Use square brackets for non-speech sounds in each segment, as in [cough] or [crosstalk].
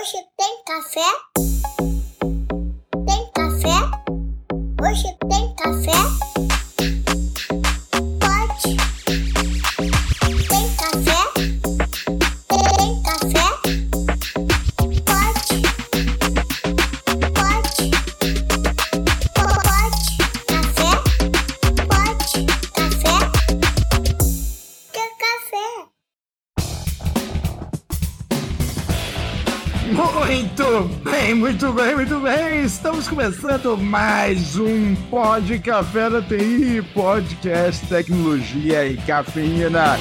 Hoje tem café? Tem café? Hoje começando mais um Pod Café da TI, podcast tecnologia e cafeína.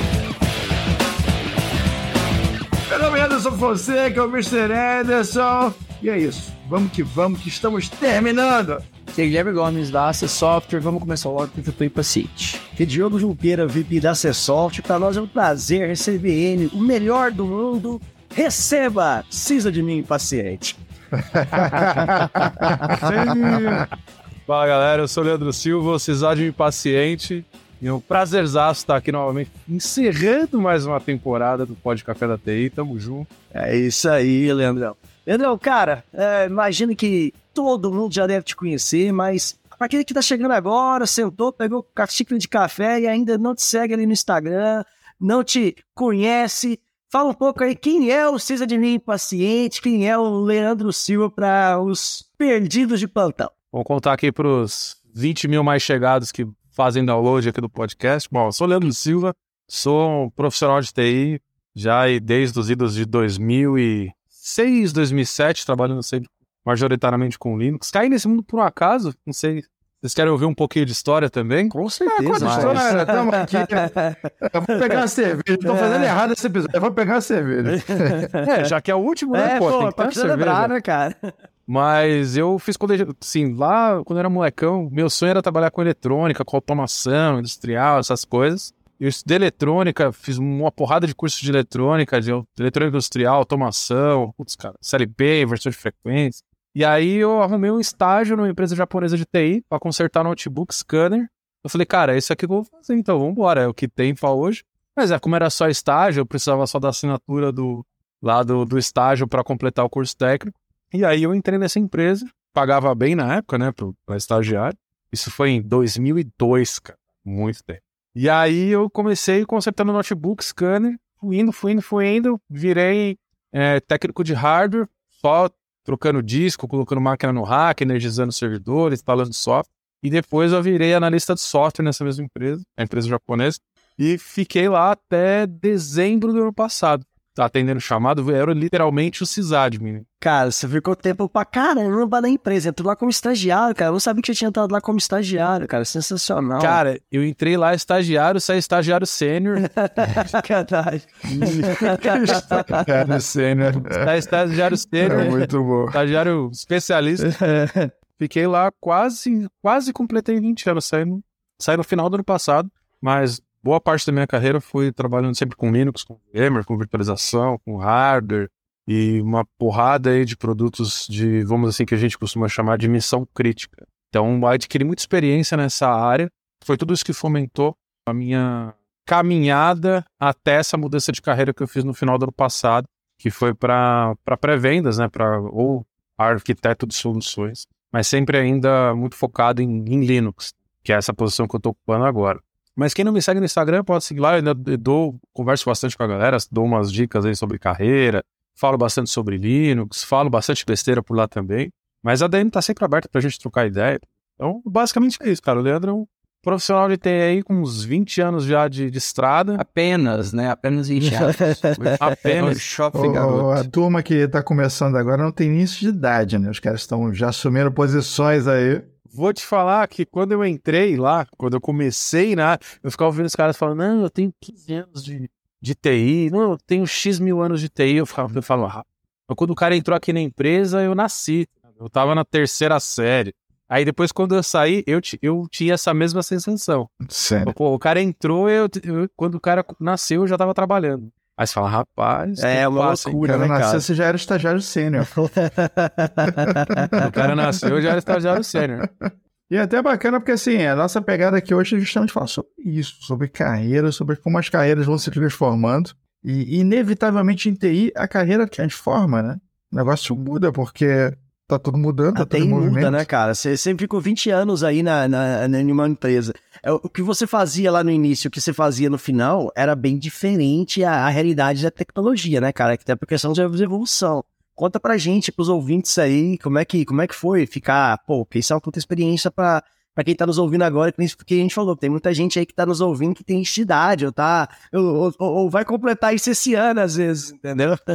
Meu nome é Anderson Fonseca, o Mr. Anderson. E é isso, vamos que vamos, que estamos terminando. Aqui é Guilherme Gomes da AC Software. Vamos começar logo com o Play Paciente. Que Diogo Junqueira, VP da Acessoft, para nós é um prazer receber ele, o melhor do mundo. Receba! Precisa de mim, paciente. [laughs] Fala galera, eu sou o Leandro Silva, Cisade Impaciente. E é um prazerzaço estar aqui novamente, encerrando mais uma temporada do Pod Café da TI. Tamo junto. É isso aí, Leandrão. Leandrão, cara, é, imagino que todo mundo já deve te conhecer, mas para aquele que tá chegando agora, sentou, pegou a xícara de café e ainda não te segue ali no Instagram, não te conhece, fala um pouco aí quem é o Cisa de mim Impaciente, quem é o Leandro Silva para os perdidos de plantão. Vamos contar aqui pros 20 mil mais chegados que fazem download aqui do podcast. Bom, eu sou o Leandro Silva, sou um profissional de TI, já desde os idos de 2006, 2007, trabalhando sempre majoritariamente com Linux. Caí nesse mundo por um acaso, não sei. Vocês querem ouvir um pouquinho de história também? Com certeza. Conta a história, tamo aqui. [laughs] Eu vou pegar uma cerveja. Tô fazendo errado esse episódio. Eu vou pegar uma cerveja. [laughs] É, já que é o último, né? É, pô, pô, tem que ter te cerveja. lembrar, né, cara? Mas eu fiz colégio, assim, lá quando eu era molecão, meu sonho era trabalhar com eletrônica, com automação industrial, essas coisas. Eu estudei eletrônica, fiz uma porrada de cursos de eletrônica, de eletrônica industrial, automação, putz, cara, CLP, inversor de frequência. E aí eu arrumei um estágio numa empresa japonesa de TI para consertar notebook scanner. Eu falei, cara, é isso aqui que eu vou fazer, então vamos embora, é o que tem para hoje. Mas é, como era só estágio, eu precisava só da assinatura do lá do, do estágio para completar o curso técnico. E aí eu entrei nessa empresa, pagava bem na época, né, para estagiário. Isso foi em 2002, cara, muito tempo. E aí eu comecei consertando notebook, scanner, fui indo, fui indo, fui indo, virei é, técnico de hardware, só trocando disco, colocando máquina no rack, energizando servidores, instalando software. E depois eu virei analista de software nessa mesma empresa, a empresa japonesa, e fiquei lá até dezembro do ano passado. Tá atendendo chamado, era literalmente o sysadmin. Cara, você ficou tempo pra caramba na empresa. Entrou lá como estagiário, cara. Eu não sabia que você tinha entrado lá como estagiário, cara. Sensacional. Cara, eu entrei lá estagiário, saí estagiário sênior, [laughs] sacanagem. Cara, sênior. saí estagiário sênior, É muito bom. estagiário especialista. Fiquei lá quase, quase completei 20 anos, saí no, saí no final do ano passado, mas boa parte da minha carreira foi trabalhando sempre com Linux, com VMware, com virtualização, com hardware e uma porrada aí de produtos de, vamos assim, que a gente costuma chamar de missão crítica. Então, adquiri muita experiência nessa área, foi tudo isso que fomentou a minha caminhada até essa mudança de carreira que eu fiz no final do ano passado, que foi para pré-vendas, né, para ou arquiteto de soluções, mas sempre ainda muito focado em, em Linux, que é essa posição que eu estou ocupando agora. Mas quem não me segue no Instagram pode seguir lá, eu ainda dou, converso bastante com a galera, dou umas dicas aí sobre carreira, falo bastante sobre Linux, falo bastante besteira por lá também. Mas a DM tá sempre aberta pra gente trocar ideia. Então, basicamente é isso, cara. O Leandro é um profissional de TI aí com uns 20 anos já de, de estrada. Apenas, né? Apenas 20 anos. [laughs] Apenas. Shopping garoto. a turma que tá começando agora não tem início de idade, né? Os caras estão já assumindo posições aí. Vou te falar que quando eu entrei lá, quando eu comecei, né, eu ficava ouvindo os caras falando, não, eu tenho 15 anos de, de TI, não, eu tenho X mil anos de TI. Eu, ficava, eu falava, ah. Mas quando o cara entrou aqui na empresa, eu nasci. Eu tava na terceira série. Aí depois, quando eu saí, eu, eu tinha essa mesma sensação. Sério. Pô, o cara entrou, eu, eu- quando o cara nasceu, eu já tava trabalhando. Aí você fala, rapaz, É uma passa, hein? O loucura, cara né, nasceu, cara? você já era estagiário sênior. [laughs] O cara nasceu, eu já era estagiário sênior. E é até bacana porque, assim, a nossa pegada aqui hoje é justamente falar sobre isso, sobre carreira, sobre como as carreiras vão se transformando. E, inevitavelmente, em TI, a carreira transforma, né? o negócio muda, porque tá tudo mudando, tá Até tudo em muda, movimento. né, cara? Você sempre ficou 20 anos aí na, na, em uma empresa. É, O que você fazia lá no início, o que você fazia no final, era bem diferente a, a realidade da tecnologia, né, cara? Que tem a questão de evolução. Conta pra gente, pros ouvintes aí, como é que, como é que foi ficar, pô, é uma puta experiência pra, pra quem tá nos ouvindo agora, que a gente falou, tem muita gente aí que tá nos ouvindo que tem idade, ou tá, ou, ou- ou vai completar isso esse ano, às vezes, entendeu? [laughs]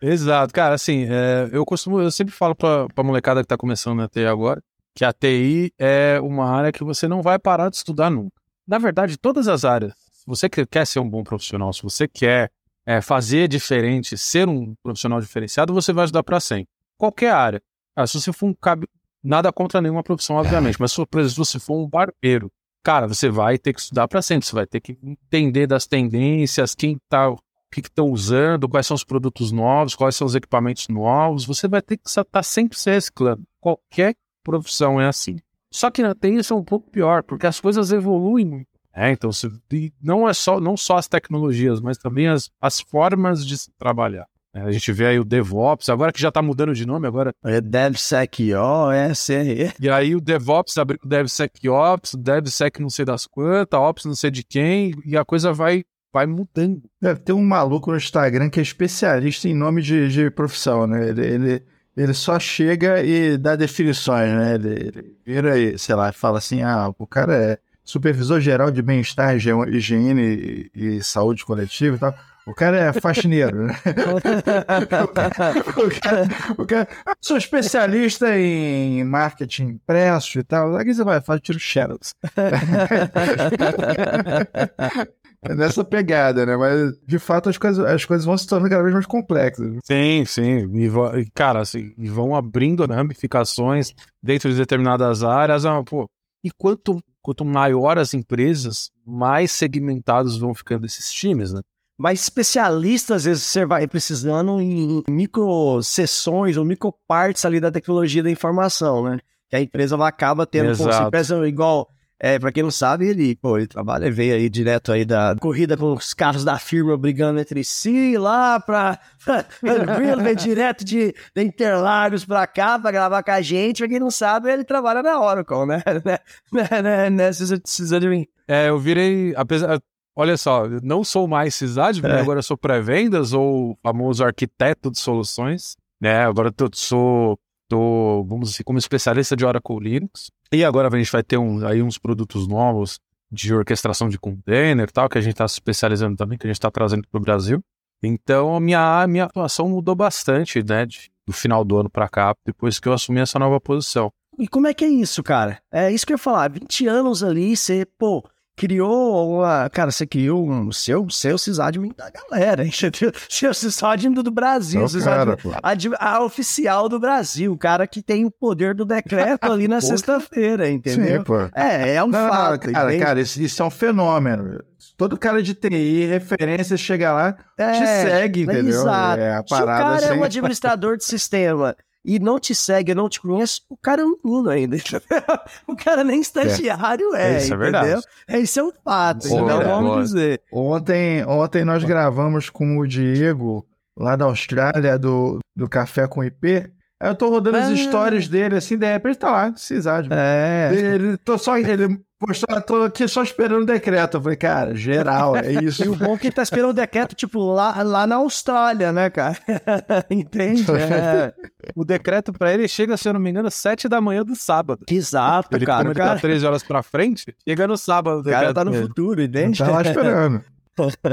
Exato, cara, assim, é, eu costumo, eu sempre falo pra, pra molecada que tá começando na TI agora, que a TI é uma área que você não vai parar de estudar nunca. Na verdade, todas as áreas, se você que- quer ser um bom profissional, se você quer é, fazer diferente, ser um profissional diferenciado, você vai estudar pra sempre. Qualquer área. Ah, se você for um cab... nada contra nenhuma profissão, obviamente, mas se, você for um barbeiro, cara, você vai ter que estudar pra sempre, você vai ter que entender das tendências, quem tá o que estão usando, quais são os produtos novos, quais são os equipamentos novos. Você vai ter que estar sempre se reciclando. Qualquer profissão é assim. Só que na TI isso é um pouco pior, porque as coisas evoluem muito. É, então você, e não é só não só as tecnologias, mas também as, as formas de se trabalhar. É, a gente vê aí o DevOps, agora que já está mudando de nome, agora. É DevSecOS, [laughs] E aí o DevOps abriu o DevSecOps, DevSec não sei das quantas, Ops não sei de quem, e a coisa vai, vai mudando. Deve ter um maluco no Instagram que é especialista em nome de, de profissão, né? Ele, ele, ele só chega e dá definições, né? Ele, ele vira e, sei lá, fala assim: ah, o cara é supervisor geral de bem-estar, higie- higiene e, e saúde coletiva e tal. O cara é faxineiro, né? o cara, o cara, "Ah, sou especialista em marketing impresso e tal. Aqui você vai, faz tiro xerox. É nessa pegada, né? Mas, de fato, as coisas, as coisas vão se tornando cada vez mais complexas. Sim, sim. E, cara, assim, vão abrindo né, ramificações dentro de determinadas áreas. Ah, pô, e quanto, quanto maior as empresas, mais segmentados vão ficando esses times, né? Mas especialista, às vezes, você vai precisando em micro sessões ou micro partes ali da tecnologia da informação, né? Que a empresa acaba tendo, Exato. se empresa igual, é, pra quem não sabe, ele, pô, ele trabalha, veio aí direto aí da corrida com os carros da firma brigando entre si, lá pra, [laughs] ele veio direto de, de Interlagos pra cá pra gravar com a gente, pra quem não sabe, ele trabalha na Oracle, né? [laughs] né, né, né, de mim. É, eu virei, apesar, olha só, não sou mais sysadmin, É. agora sou pré-vendas ou famoso arquiteto de soluções, né? Agora eu sou, tô, vamos dizer, como especialista de Oracle Linux. E agora a gente vai ter um, aí uns produtos novos de orquestração de container e tal, que a gente está se especializando também, que a gente está trazendo para o Brasil. Então a minha, a minha atuação mudou bastante, né? de- do final do ano para cá, depois que eu assumi essa nova posição. E como é que é isso, cara? É isso que eu ia falar. 20 anos ali, você, pô, criou uma. Cara, você criou um seu, seu sysadmin da galera, [laughs] entendeu? Seu sysadmin do, do Brasil, É o sysadmin cara, ad- a oficial do Brasil, o cara que tem o poder do decreto ali na [laughs] sexta-feira, entendeu? Sim, pô. É, é um Não, não, fato. cara, entende? cara isso, isso é um fenômeno. Todo cara de TI, referência, chega lá, te segue, entendeu? Exato. É a Se o parada cara é assim. um administrador de [laughs] sistema e não te segue, não te conhece, o cara é um menino ainda. [laughs] o cara nem estagiário é, Isso é entendeu? verdade. É, Isso é um fato, Boa, então vamos boa. dizer. Ontem, ontem nós gravamos com o Diego, lá da Austrália, do, do Café com IP. Aí eu tô rodando as Ah. histórias dele, assim, de repente tá lá, cisade. É. Ele, tô só, ele postou, tô aqui só esperando o decreto. Eu falei, cara, geral, é [laughs] isso. E o bom é que ele tá esperando o decreto, tipo, lá, lá na Austrália, né, cara? [laughs] Entende? [laughs] É. O decreto para ele chega, se eu não me engano, às 7 da manhã do sábado. Exato, Ele, cara. como ele tá cara, 13 horas pra frente, chega no sábado. o cara tá no futuro, entende? Tá lá esperando.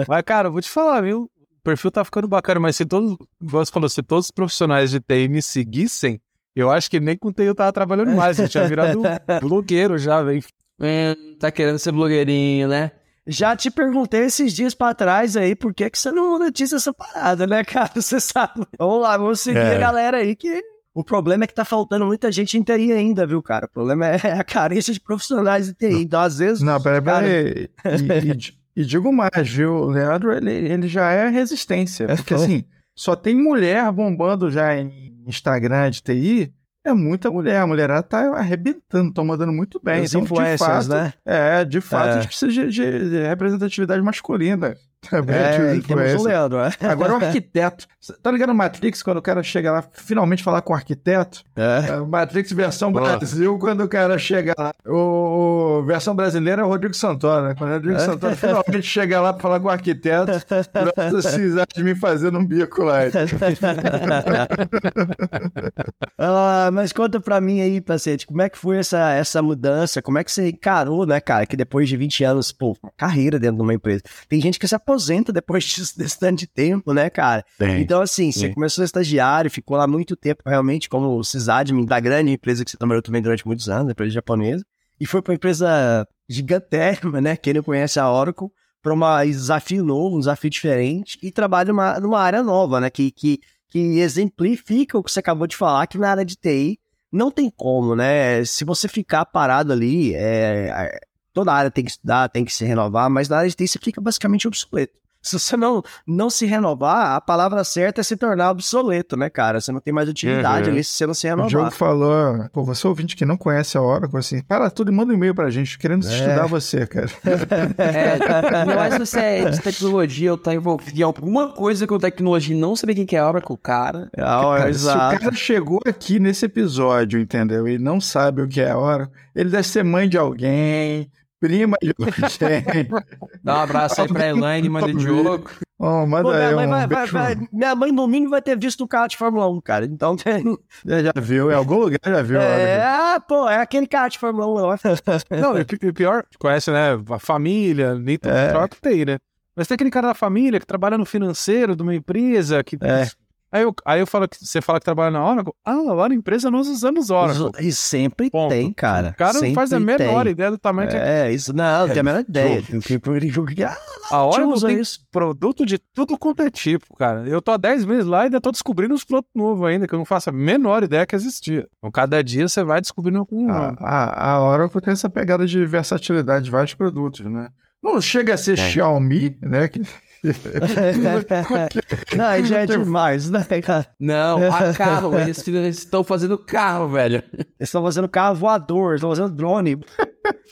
Mas, cara, eu vou te falar, viu? O perfil tá ficando bacana, mas se todos, você falou, se todos os profissionais de TI me seguissem, eu acho que nem com TI eu tava trabalhando mais. Eu tinha virado blogueiro já, velho. É, tá querendo ser blogueirinho, né? Já te perguntei esses dias pra trás aí, por que, que você não monetiza essa parada, né, [laughs] cara? Você sabe. Vamos lá, vamos seguir É. a galera aí que. O problema é que tá faltando muita gente em TI ainda, viu, cara? O problema é [laughs] a carência de profissionais de TI. Então, às vezes. Não, peraí, Cara. peraí. E, e di- e digo mais, viu? O Leandro, ele, ele já é resistência. Porque, assim, só tem mulher bombando já em Instagram de TI. É muita mulher. A mulherada tá arrebentando, estão mandando muito bem. Os Então, fato, né? É, de fato, É. a gente precisa de, de- de representatividade masculina. Também É, e temos o influência. Leandro, é. Agora o arquiteto. Tá ligado no Matrix, quando o cara chega lá, finalmente falar com o arquiteto? É. É, Matrix versão Nossa. Brasil, quando o cara chega lá. O, o- versão brasileira é o Rodrigo Santoro, né? Quando o Rodrigo Santoro finalmente chega lá pra falar com o arquiteto, precisar de me fazer um bico lá. Ah, [laughs] mas conta pra mim aí, paciente, como é que foi essa, essa mudança? Como é que você encarou, né, cara? Que depois de 20 anos, pô, carreira dentro de uma empresa. Tem gente que se aposenta depois [laughs] disso, desse tanto de tempo, né, cara? Então, assim, você Sim. começou estagiário, ficou lá muito tempo, realmente, como sysadmin da grande empresa que você trabalhou também durante muitos anos, empresa japonesa, e foi pra uma empresa gigantérrima, né? Quem não conhece a Oracle, para um desafio novo, um desafio diferente, e trabalha numa, numa área nova, né? Que, que, que exemplifica o que você acabou de falar, que na área de TI não tem como, né? Se você ficar parado ali, é, é, toda área tem que estudar, tem que se renovar, mas na área de TI você fica basicamente obsoleto. [laughs] Se você não, não se renovar, a palavra certa é se tornar obsoleto, né, cara? Você não tem mais utilidade Uhum. ali se você não se O renovar. Diogo falou, pô, você ouvinte que não conhece a Oracle, assim, para tudo e manda um e-mail pra gente, querendo É. estudar você, cara. [laughs] É, não é se você é de tecnologia ou tá envolvido em alguma coisa com tecnologia e não saber quem que é Oracle, cara. Ah, Cara, se o exato. cara chegou aqui nesse episódio, entendeu? E não sabe o que é a Oracle, ele deve ser mãe de alguém, prima. [laughs] Dá um abraço aí pra Elaine, manda de Diogo. Oh, manda Pô, minha, aí mãe um vai, vai- minha mãe, no mínimo, vai ter visto o carro de Fórmula 1, cara. Então tem. Já, já viu, em algum lugar já viu. a É, Oracle. ah, pô, é aquele carro de Fórmula 1 lá. [laughs] Não, e e pior, conhece, né? A família, nem tudo É. troca tem, né? Mas tem aquele cara da família que trabalha no financeiro de uma empresa que. É. Aí eu, aí eu falo que você fala que trabalha na Oracle. Ah, lá na empresa nós usamos Oracle. E sempre Ponto. tem, cara. O cara não Sempre faz a menor tem. ideia do tamanho que É, isso não, não tem a menor [laughs] ideia. Ah, A Oracle tem isso. produto de tudo quanto é tipo, cara. Eu tô há 10 meses lá e ainda tô descobrindo uns produtos novos ainda, que eu não faço a menor ideia que existia. Então, cada dia você vai descobrindo algum A, novo. a, a Oracle tem essa pegada de versatilidade de vários produtos, né? Não chega a ser Xiaomi, né? Que... [laughs] não, aí já é demais, né, cara? Não, [laughs] a carro, eles eles estão fazendo carro, velho. Eles estão fazendo carro voador, estão fazendo drone.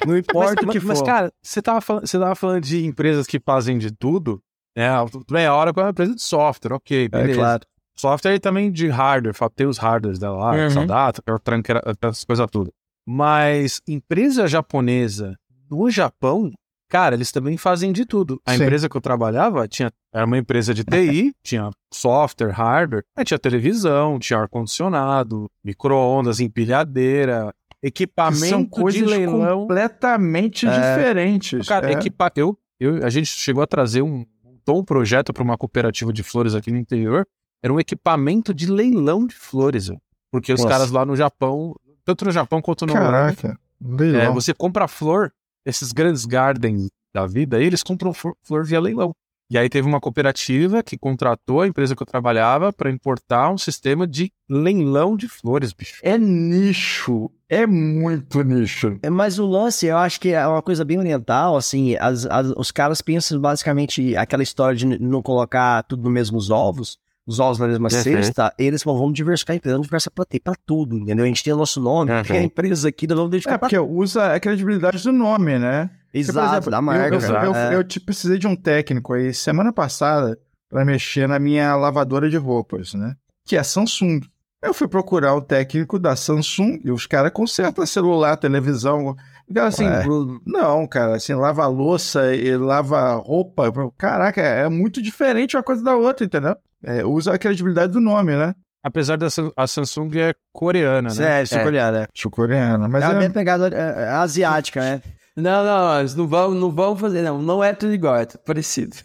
Não importa o que mas, mas, for. cara, você tava, falando, você tava falando de empresas que fazem de tudo, né? Tudo bem, a Oracle é uma empresa de software, ok, beleza. é claro. Software e também de hardware, tem os hardwares dela lá, Uhum. Exadata, Pertran, essas coisas tudo. Mas empresa japonesa no Japão, cara, eles também fazem de tudo. A Sim. empresa que eu trabalhava tinha, era uma empresa de TI, [laughs] tinha software, hardware, aí tinha televisão, tinha ar-condicionado, micro-ondas, empilhadeira, equipamento são coisas completamente É. diferentes. Cara, é. equipa... eu, eu, a gente chegou a trazer um, montou um projeto para uma cooperativa de flores aqui no interior. Era um equipamento de leilão de flores, porque os Nossa. caras lá no Japão, tanto no Japão quanto no Caraca, leilão. é, você compra flor, esses grandes gardens da vida, eles compram flor, flor via leilão. E aí teve uma cooperativa que contratou a empresa que eu trabalhava para importar um sistema de leilão de flores, bicho. É nicho, é muito nicho. É, Mas o lance, eu acho que é uma coisa bem oriental, assim, as- as- os caras pensam basicamente aquela história de não colocar tudo nos mesmos ovos, os ovos na mesma Uhum. cesta, eles falam, vamos diversificar a empresa, vamos diversificar pra tudo, entendeu? A gente tem o nosso nome, Uhum. tem a empresa aqui, nós vamos É, dedicar pra porque usa a credibilidade do nome, né? Exato, Por exemplo, da eu- marca. Eu, eu, é. eu, te precisei de um técnico aí semana passada para mexer na minha lavadora de roupas, né? Que é Samsung. Eu fui procurar o técnico da Samsung e os caras consertam celular, televisão. E, cara, assim, Ué. não, cara, assim, lava louça e lava roupa. Caraca, é muito diferente uma coisa da outra, entendeu? É, usa a credibilidade do nome, né? Apesar da a Samsung é coreana, né? É, sul-coreana, é. Sul-coreana. Mas É a é, minha pegada é, é asiática, né? Não, [laughs] não, não, eles não vão, não vão fazer, não. Não é tudo igual, é tudo parecido.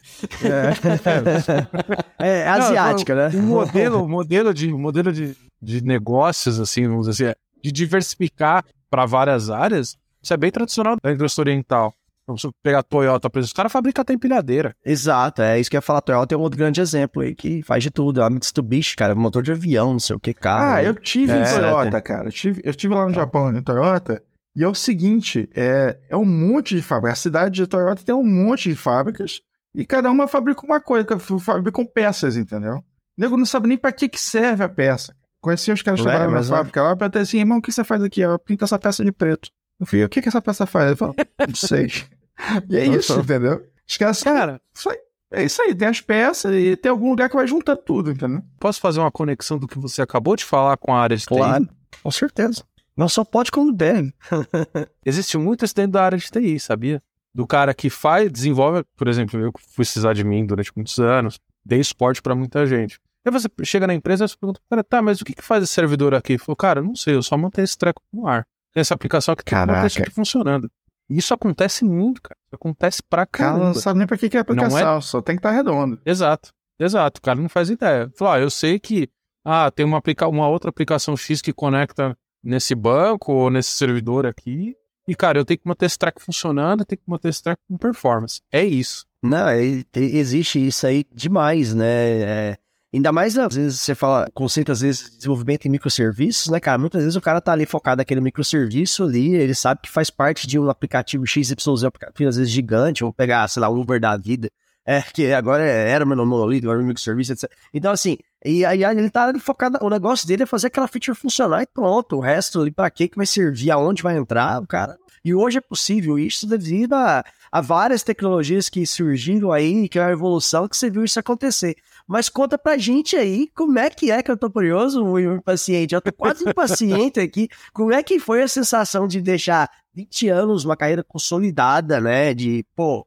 É, [laughs] é asiática, Não, né? O modelo, modelo, de, modelo de, de negócios, assim, vamos dizer assim, é de diversificar para várias áreas, isso é bem tradicional da indústria oriental. Vamos pegar a Toyota, por exemplo, os caras fabricam até empilhadeira. Exato, é isso que eu ia falar. A Toyota é um outro grande exemplo aí que faz de tudo. A Mitsubishi, cara, motor de avião, não sei o que, carro. Ah, eu tive É, em Toyota, tem- cara. Eu tive, eu tive lá no Japão, em Toyota, e é o seguinte, é, é um monte de fábricas. A cidade de Toyota tem um monte de fábricas, e cada uma fabrica uma coisa, fabricam peças, entendeu? O nego não sabe nem pra que, que serve a peça. Conheci os caras que Ué, trabalham na é. fábrica lá, perguntei assim, irmão, o que você faz aqui? Eu pinto essa peça de preto. Eu falei, o que, que essa peça faz? Ele falou, não sei. [laughs] E é isso, entendeu? Os caras Cara, Isso aí. É isso aí, tem as peças e tem algum lugar que vai juntando tudo, entendeu? Posso fazer uma conexão do que você acabou de falar com a área de TI? Claro, com certeza. Não só pode quando deve. [laughs] Existe muito isso dentro da área de TI, sabia? Do cara que faz, desenvolve, por exemplo, eu fui precisar de mim durante muitos anos, dei suporte para muita gente. Aí você chega na empresa e você pergunta, cara, tá, mas o que, que faz esse servidor aqui? Falou, cara, não sei, eu só mantenho esse treco no ar. Tem essa aplicação aqui tem que manter Caraca. isso aqui funcionando. E isso acontece muito, cara. Isso acontece pra O cara caramba. não sabe nem pra que, que é a aplicação, Não só tem que estar redondo. Exato, exato. O cara não faz ideia. Falou, ah, eu sei que ah, tem uma, aplica uma outra aplicação X que conecta nesse banco ou nesse servidor aqui. E, cara, eu tenho que manter esse track funcionando, eu tenho que manter esse track com performance. É isso. Não, é- existe isso aí demais, né? É, ainda mais, às vezes, você fala conceito, às vezes, de desenvolvimento em microserviços, né, cara? Muitas vezes o cara tá ali focado naquele microserviço ali, ele sabe que faz parte de um aplicativo XYZ, às vezes gigante, ou pegar, sei lá, o Uber da vida, é, que agora era monolito, agora é microserviço, etc. Então, assim, e aí ele tá ali focado, o negócio dele é fazer aquela feature funcionar e pronto, o resto ali pra quê que vai servir, aonde vai entrar, o cara... E hoje é possível isso devido a, a várias tecnologias que surgiram aí, que é a evolução que você viu isso acontecer. Mas conta pra gente aí como é que é que eu tô curioso, o impaciente. Eu tô quase impaciente aqui. Como é que foi a sensação de deixar 20 anos, uma carreira consolidada, né? De, pô,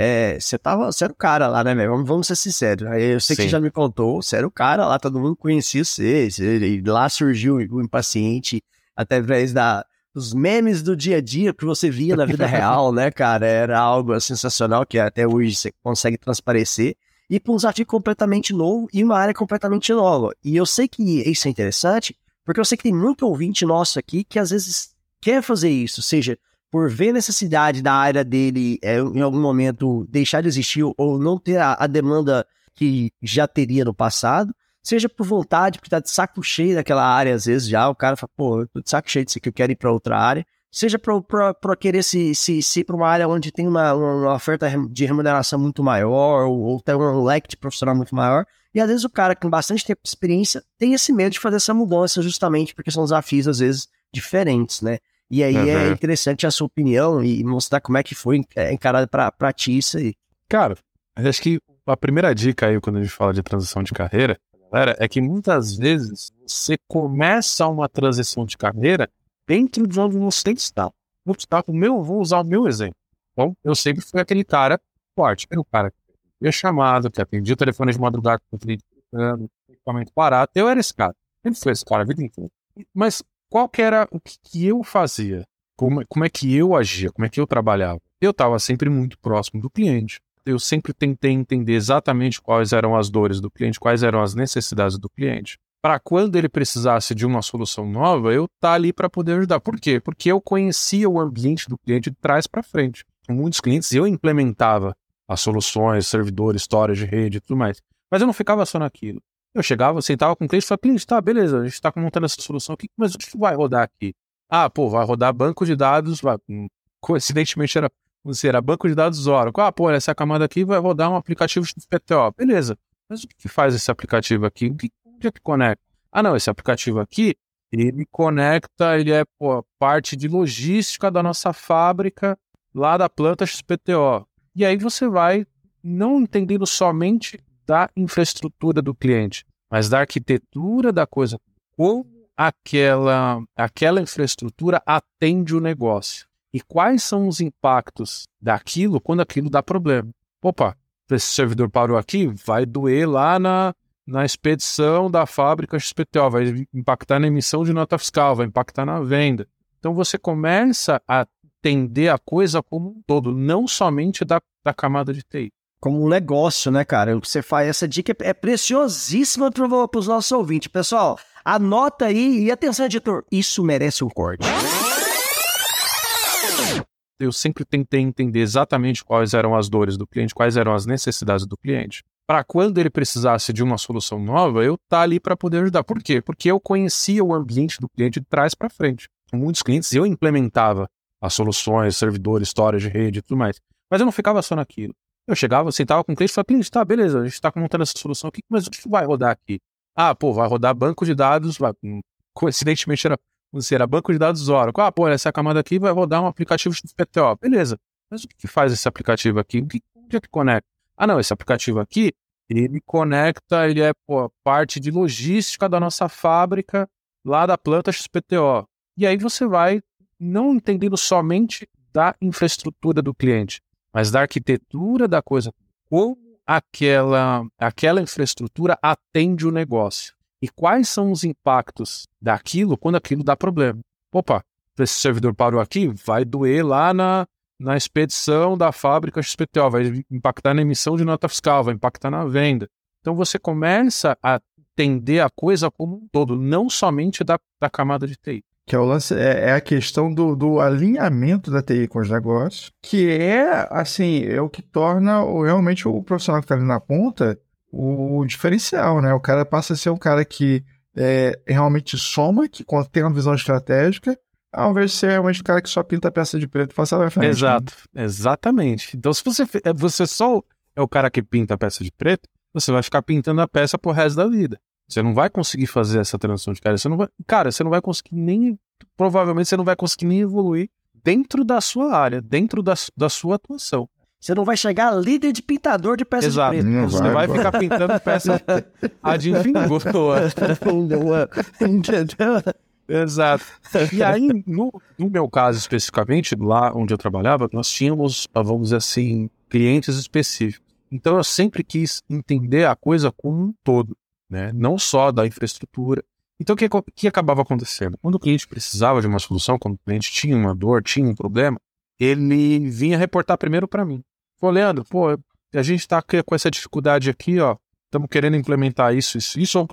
é, você tava, você era o cara lá, né, velho? Vamos, ser sinceros. Eu sei que Sim. você já me contou, você era o cara lá, todo mundo conhecia você. e lá surgiu o impaciente através da, dos memes do dia a dia que você via na vida [laughs] real, né, cara? Era algo sensacional que até hoje você consegue transparecer. E para um desafio completamente novo e uma área completamente nova. E eu sei que isso é interessante, porque eu sei que tem muito ouvinte nosso aqui que às vezes quer fazer isso, seja por ver necessidade da área dele é, em algum momento deixar de existir ou não ter a, a demanda que já teria no passado, seja por vontade, porque tá de saco cheio daquela área, às vezes já, o cara fala, pô, eu tô de saco cheio disso aqui, eu quero ir para outra área, seja para querer se, se, se ir para uma área onde tem uma, uma oferta de remuneração muito maior, ou, ou tem um leque de profissional muito maior, e às vezes o cara com bastante tempo de experiência tem esse medo de fazer essa mudança justamente porque são desafios, às vezes, diferentes, né? E aí é Uhum. interessante a sua opinião e mostrar como é que foi é, encarado pra ti isso aí. Cara, acho que a primeira dica aí, quando a gente fala de transição de carreira, galera, é que muitas vezes você começa uma transição de carreira dentro de onde você está. Vou, citar o meu, vou usar o meu exemplo. Bom, eu sempre fui aquele cara forte, era o cara que ia chamado, que atendia o telefone de madrugada com o cliente equipamento barato. Eu era esse cara. Sempre fui esse cara a vida inteira. Mas qual que era o que, que eu fazia? Como, como é que eu agia? Como é que eu trabalhava? Eu estava sempre muito próximo do cliente. Eu sempre tentei entender exatamente quais eram as dores do cliente, quais eram as necessidades do cliente. Para quando ele precisasse de uma solução nova, eu estar ali para poder ajudar. Por quê? Porque eu conhecia o ambiente do cliente de trás para frente. Muitos clientes eu implementava as soluções, servidores, de rede e tudo mais. Mas eu não ficava só naquilo. Eu chegava, sentava com o cliente e falava, cliente, tá, beleza, a gente está montando essa solução aqui, mas o que vai rodar aqui? Ah, pô, vai rodar banco de dados, vai, coincidentemente era, era banco de dados Oracle. Ah, pô, essa camada aqui vai rodar um aplicativo de PTO. Beleza, mas o que faz esse aplicativo aqui? O que, que conecta? Ah, não, esse aplicativo aqui, ele conecta, ele é pô, parte de logística da nossa fábrica lá da planta XPTO. E aí você vai não entendendo somente da infraestrutura do cliente, mas da arquitetura da coisa, como aquela, aquela infraestrutura atende o negócio e quais são os impactos daquilo quando aquilo dá problema. Opa, esse servidor parou aqui, vai doer lá na, na expedição da fábrica XPTO, vai impactar na emissão de nota fiscal, vai impactar na venda. Então você começa a entender a coisa como um todo, não somente da, da camada de TI. Como um negócio, né, cara? O que você faz, essa dica é preciosíssima para os nossos ouvintes. Pessoal, anota aí e atenção, editor, isso merece um corte. Eu sempre tentei entender exatamente quais eram as dores do cliente, quais eram as necessidades do cliente. Para quando ele precisasse de uma solução nova, eu estar ali para poder ajudar. Por quê? Porque eu conhecia o ambiente do cliente de trás para frente. Muitos clientes eu implementava as soluções, servidores, de rede e tudo mais. Mas eu não ficava só naquilo. Eu chegava, sentava com o cliente e falava, cliente, tá, beleza, a gente está montando essa solução aqui, mas o que vai rodar aqui? Ah, pô, vai rodar banco de dados, vai, hum, coincidentemente era, era banco de dados Oracle. Ah, pô, essa camada aqui vai rodar um aplicativo de PTO. Beleza, mas o que faz esse aplicativo aqui? O que, onde é que conecta? Ah, não, esse aplicativo aqui, ele conecta, ele é pô, parte de logística da nossa fábrica lá da planta XPTO. E aí você vai não entendendo somente da infraestrutura do cliente, mas da arquitetura da coisa, como aquela, aquela infraestrutura atende o negócio e quais são os impactos daquilo quando aquilo dá problema. Opa, esse servidor parou aqui, vai doer lá na, na expedição da fábrica XPTO, vai impactar na emissão de nota fiscal, vai impactar na venda. Então você começa a entender a coisa como um todo, não somente da, da camada de TI. Que é, o lance, é, é a questão do, do alinhamento da TI com os negócios, que é, assim, é o que torna o, realmente o profissional que está ali na ponta o diferencial, né? O cara passa a ser um cara que é, realmente soma, que tem uma visão estratégica, ao invés de ser realmente o cara que só pinta a peça de preto e passa pra frente. Exato, né? exatamente. Então, se você, é, você só é o cara que pinta a peça de preto, você vai ficar pintando a peça pro resto da vida. Você não vai conseguir fazer essa transição de cara. Você não vai, cara, você não vai conseguir nem. Provavelmente você não vai conseguir nem evoluir dentro da sua área, dentro da, da sua atuação. Você não vai chegar líder de pintador de peça Exato. de preto. Não Você vai, vai ficar pintando peça [laughs] ad infinitum. [laughs] Exato. E [laughs] aí, no, no meu caso especificamente, lá onde eu trabalhava, nós tínhamos, vamos dizer assim, clientes específicos. Então eu sempre quis entender a coisa como um todo, né? Não só da infraestrutura. Então o que, que acabava acontecendo? Quando o cliente precisava de uma solução, quando o cliente tinha uma dor, tinha um problema, ele vinha reportar primeiro para mim. Falou, Leandro, pô, a gente está com essa dificuldade aqui, ó. Estamos querendo implementar isso, isso, isso.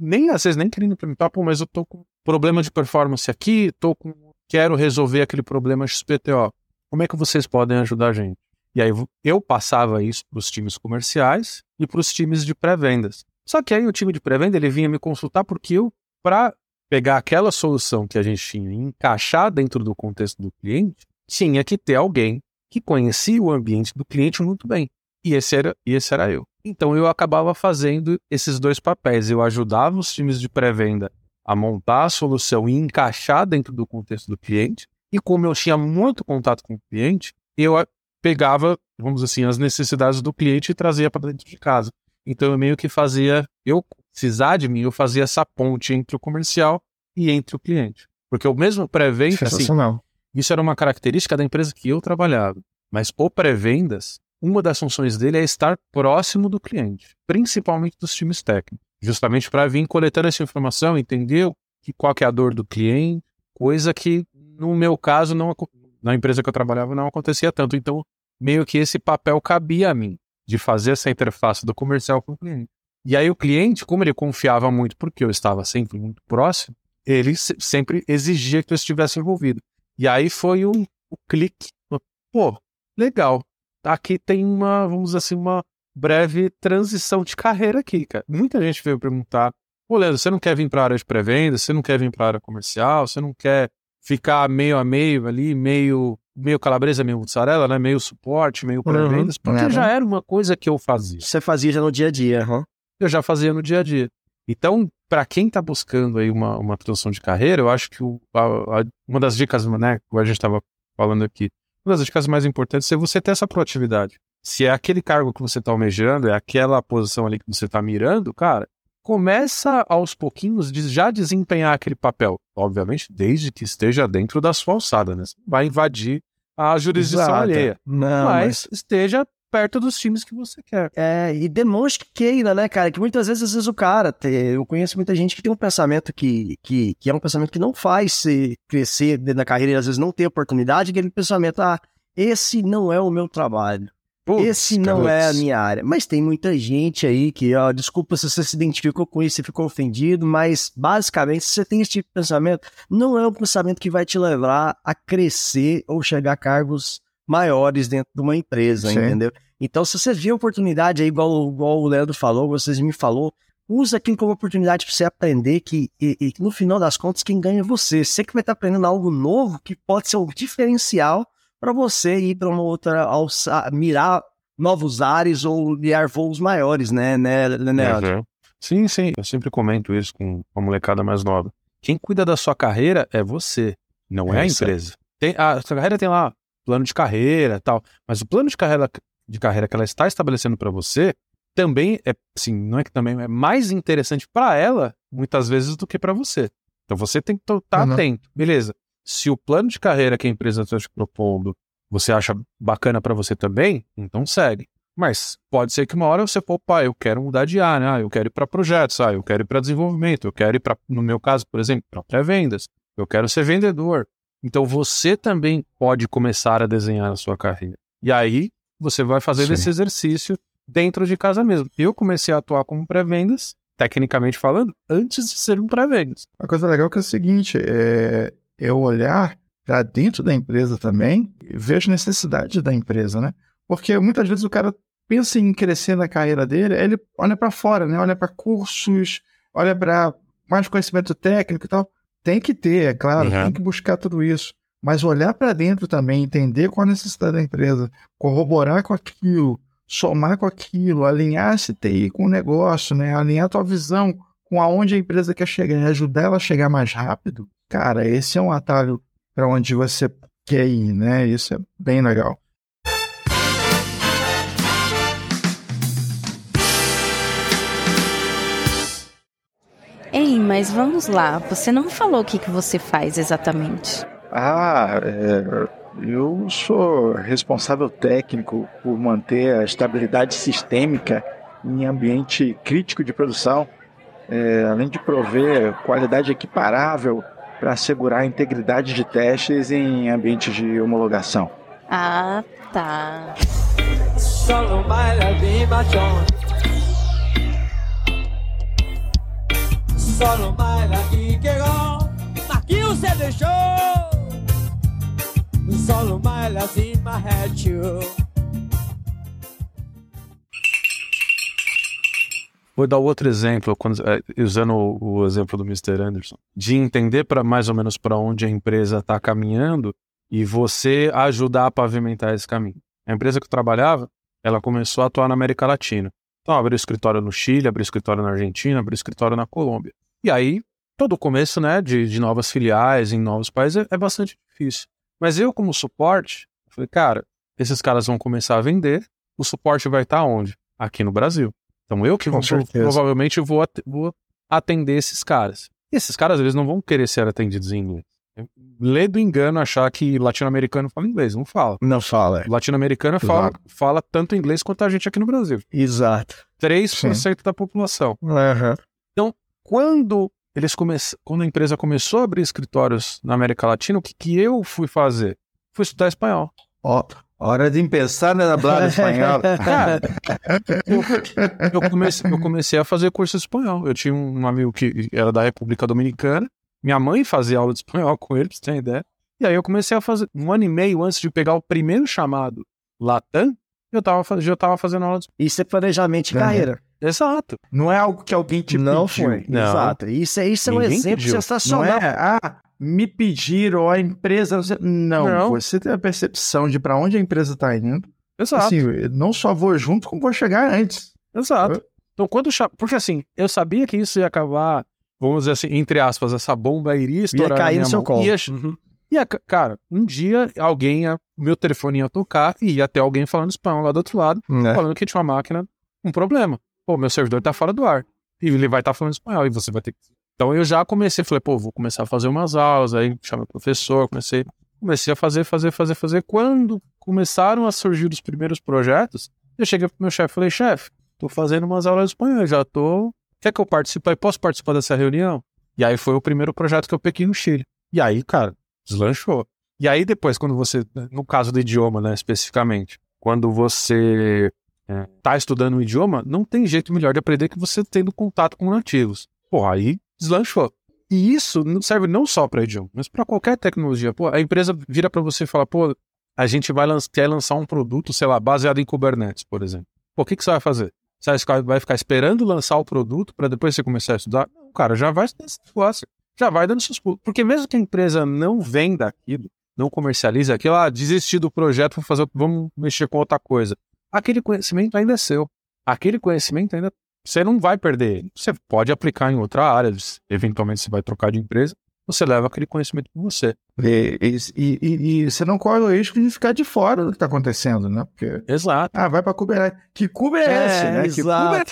Nem às vezes nem querendo implementar, pô, mas eu tô com problema de performance aqui, tô com, quero resolver aquele problema XPTO. Como é que vocês podem ajudar a gente? E aí eu passava isso para os times comerciais e para os times de pré-vendas. Só que aí o time de pré-venda ele vinha me consultar porque eu, para pegar aquela solução que a gente tinha e encaixar dentro do contexto do cliente, tinha que ter alguém que conhecia o ambiente do cliente muito bem. E esse era, e esse era eu. Então eu acabava fazendo esses dois papéis. Eu ajudava os times de pré-venda a montar a solução e encaixar dentro do contexto do cliente. E como eu tinha muito contato com o cliente, eu pegava, vamos dizer assim, as necessidades do cliente e trazia para dentro de casa. Então eu meio que fazia, eu precisar de mim, eu fazia essa ponte entre o comercial e entre o cliente. Porque o mesmo pré-venda, assim, isso era uma característica da empresa que eu trabalhava. Mas o pré-vendas, uma das funções dele é estar próximo do cliente, principalmente dos times técnicos, justamente para vir coletando essa informação, entender que, qual que é a dor do cliente, coisa que no meu caso não na empresa que eu trabalhava não acontecia tanto. Então, meio que esse papel cabia a mim de fazer essa interface do comercial com o cliente. E aí o cliente, como ele confiava muito porque eu estava sempre muito próximo, ele se- sempre exigia que eu estivesse envolvido. E aí foi o, o clique. Pô, legal. Aqui tem uma, vamos dizer assim, uma breve transição de carreira aqui, cara. Muita gente veio perguntar: Pô, Leandro, você não quer vir para a área de pré-venda? Você não quer vir para a área comercial? Você não quer ficar meio a meio ali, meio, meio calabresa, meio mussarela, né? Meio suporte, meio pré-vendas? Porque Uhum. já era uma coisa que eu fazia Você fazia já no dia a dia, aham. eu já fazia no dia a dia. Então, para quem está buscando aí uma, uma transição de carreira, eu acho que o- a- a- uma das dicas, né, que a gente estava falando aqui, uma das dicas mais importantes é você ter essa proatividade. Se é aquele cargo que você está almejando, é aquela posição ali que você está mirando, cara, começa aos pouquinhos de já desempenhar aquele papel. Obviamente, desde que esteja dentro da sua alçada, né? Vai invadir a jurisdição Exato. alheia. Não, mas esteja perto dos times que você quer. É, e demonstre que queira, né, cara? Que muitas vezes, às vezes o cara, te- eu conheço muita gente que tem um pensamento que, que, que é um pensamento que não faz se crescer da carreira e às vezes não tem oportunidade, aquele pensamento, ah, esse não é o meu trabalho. Putz, Esse não é a minha área. Mas tem muita gente aí que, ó, desculpa se você se identificou com isso e ficou ofendido, mas basicamente, se você tem esse tipo de pensamento, não é um pensamento que vai te levar a crescer ou chegar a cargos maiores dentro de uma empresa, Sim. entendeu? Então, se você vê oportunidade aí, igual, igual o Leandro falou, vocês me falou, usa aquilo como oportunidade para você aprender que, e, e que no final das contas, quem ganha é você. Você que vai estar aprendendo algo novo que pode ser um diferencial para você ir para uma outra, alça, mirar novos ares ou mirar voos maiores, né, né, Leandro? Uhum. Sim, sim. Eu sempre comento isso com a molecada mais nova. Quem cuida da sua carreira é você, não é, É a empresa. Tem, a sua carreira tem lá plano de carreira e tal, mas o plano de carreira de carreira que ela está estabelecendo para você também é, assim, não é que também é mais interessante para ela muitas vezes do que para você. Então você tem que estar Uhum. atento, beleza? Se o plano de carreira que a empresa está te propondo você acha bacana para você também, então segue. Mas pode ser que uma hora você, opa, eu quero mudar de área, ah, eu quero ir para projetos, ah, eu quero ir para desenvolvimento, eu quero ir para, no meu caso, por exemplo, para pré-vendas, eu quero ser vendedor. Então você também pode começar a desenhar a sua carreira. E aí você vai fazendo Sim. esse exercício dentro de casa mesmo. Eu comecei a atuar como pré-vendas, tecnicamente falando, antes de ser um pré-vendas. Uma coisa legal que é o seguinte, é eu olhar para dentro da empresa também e ver as necessidades da empresa, né? Porque muitas vezes o cara pensa em crescer na carreira dele, ele olha para fora, né? Olha para cursos, olha para mais conhecimento técnico e tal. Tem que ter, é claro, Uhum. tem que buscar tudo isso. Mas olhar para dentro também, entender qual a necessidade da empresa, corroborar com aquilo, somar com aquilo, alinhar esse TI com o negócio, né? Alinhar a tua visão com aonde a empresa quer chegar e ajudar ela a chegar mais rápido. Cara, esse é um atalho para onde você quer ir, né? Isso é bem legal. Mas vamos lá. Você não falou o que, que você faz exatamente. Ah, é, eu sou responsável técnico por manter a estabilidade sistêmica em ambiente crítico de produção, é, além de prover qualidade equiparável para assegurar a integridade de testes em ambientes de homologação. Ah, tá. Solo baila de machón. Solo baila y quedó. Aqui você deixou. Solo baila sin my head you. Vou dar outro exemplo, quando- é, usando o, o exemplo do Mr. Anderson, de entender para mais ou menos para onde a empresa está caminhando e você ajudar a pavimentar esse caminho. A empresa que eu trabalhava, ela começou a atuar na América Latina. Então, abriu escritório no Chile, abriu escritório na Argentina, abriu escritório na Colômbia. E aí, todo o começo né, de, de novas filiais em novos países é, é bastante difícil. Mas eu, como suporte, falei, cara, esses caras vão começar a vender, o suporte vai estar onde? Aqui no Brasil. Então eu que vou, provavelmente vou, vou atender esses caras. E esses caras, eles não vão querer ser atendidos em inglês. Lê do engano achar que latino-americano fala inglês, não fala. Não fala. O latino-americano fala, fala tanto inglês quanto a gente aqui no Brasil. Exato. 3% da população. Aham. Quando eles come... quando a empresa começou a abrir escritórios na América Latina, o que, que eu fui fazer? Fui estudar espanhol. Ó, hora de pensar na hablar espanhol. [laughs] [laughs] Cara, eu comecei, eu comecei a fazer curso de espanhol. Eu tinha um amigo que era da República Dominicana. Minha mãe fazia aula de espanhol com ele, pra você ter ideia. E aí eu comecei a fazer, um ano e meio antes de pegar o primeiro chamado Latam, eu tava, já tava fazendo aula de Isso é planejamento de carreira. Exato. Não é algo que alguém te não pediu. foi. Não. Exato. Isso, é- isso é um exemplo pediu. Não sensacional. é, ah, me pediram, a empresa. Não, Não. você tem a percepção de para onde a empresa está indo. Exato. Assim, eu não só vou junto, como vou chegar antes. Exato. Então, quando Porque assim, eu sabia que isso ia acabar, vamos dizer assim, entre aspas, essa bomba iria estourar. na cair no seu mão. colo. Ia, Uhum. ia ca- cara, um dia alguém, ia, meu telefone ia tocar e ia ter alguém falando espanhol lá do outro lado, Né? falando que tinha uma máquina com problema. Pô, meu servidor tá fora do ar. E ele vai estar falando espanhol e você vai ter que. Então eu já comecei, falei, pô, vou começar a fazer umas aulas, aí chamei o professor, comecei, comecei a fazer, fazer, fazer, fazer. Quando começaram a surgir os primeiros projetos, eu cheguei pro meu chefe falei, chefe, tô fazendo umas aulas de espanhol, já tô. Quer que eu participe? Posso participar dessa reunião? E aí foi o primeiro projeto que eu peguei no Chile. E aí, cara, deslanchou. E aí depois, quando você, no caso do idioma, né, especificamente, quando você é, tá estudando um idioma, não tem jeito melhor de aprender que você tendo contato com nativos. Pô, aí deslanchou. E isso serve não só para idioma, mas para qualquer tecnologia. Pô, a empresa vira para você e fala, pô, a gente vai lan quer lançar um produto, sei lá, baseado em Kubernetes, por exemplo. Pô, o que, que você vai fazer? Você vai ficar- esperando lançar o produto para depois você começar a estudar? Não, cara, já vai estudar esse negócio. Já vai dando seus pulos. Porque mesmo que a empresa não venda aquilo, não comercialize aquilo, ah, desistir do projeto, vou fazer, vamos mexer com outra coisa. Aquele conhecimento ainda é seu. Aquele conhecimento ainda você não vai perder. Você pode aplicar em outra área, eventualmente você vai trocar de empresa, você leva aquele conhecimento com você. E, e, e- e você não corre o risco de ficar de fora do que está acontecendo, né? Porque, Exato. ah, vai para Kubernetes. Que Kuba é, né? Que exato.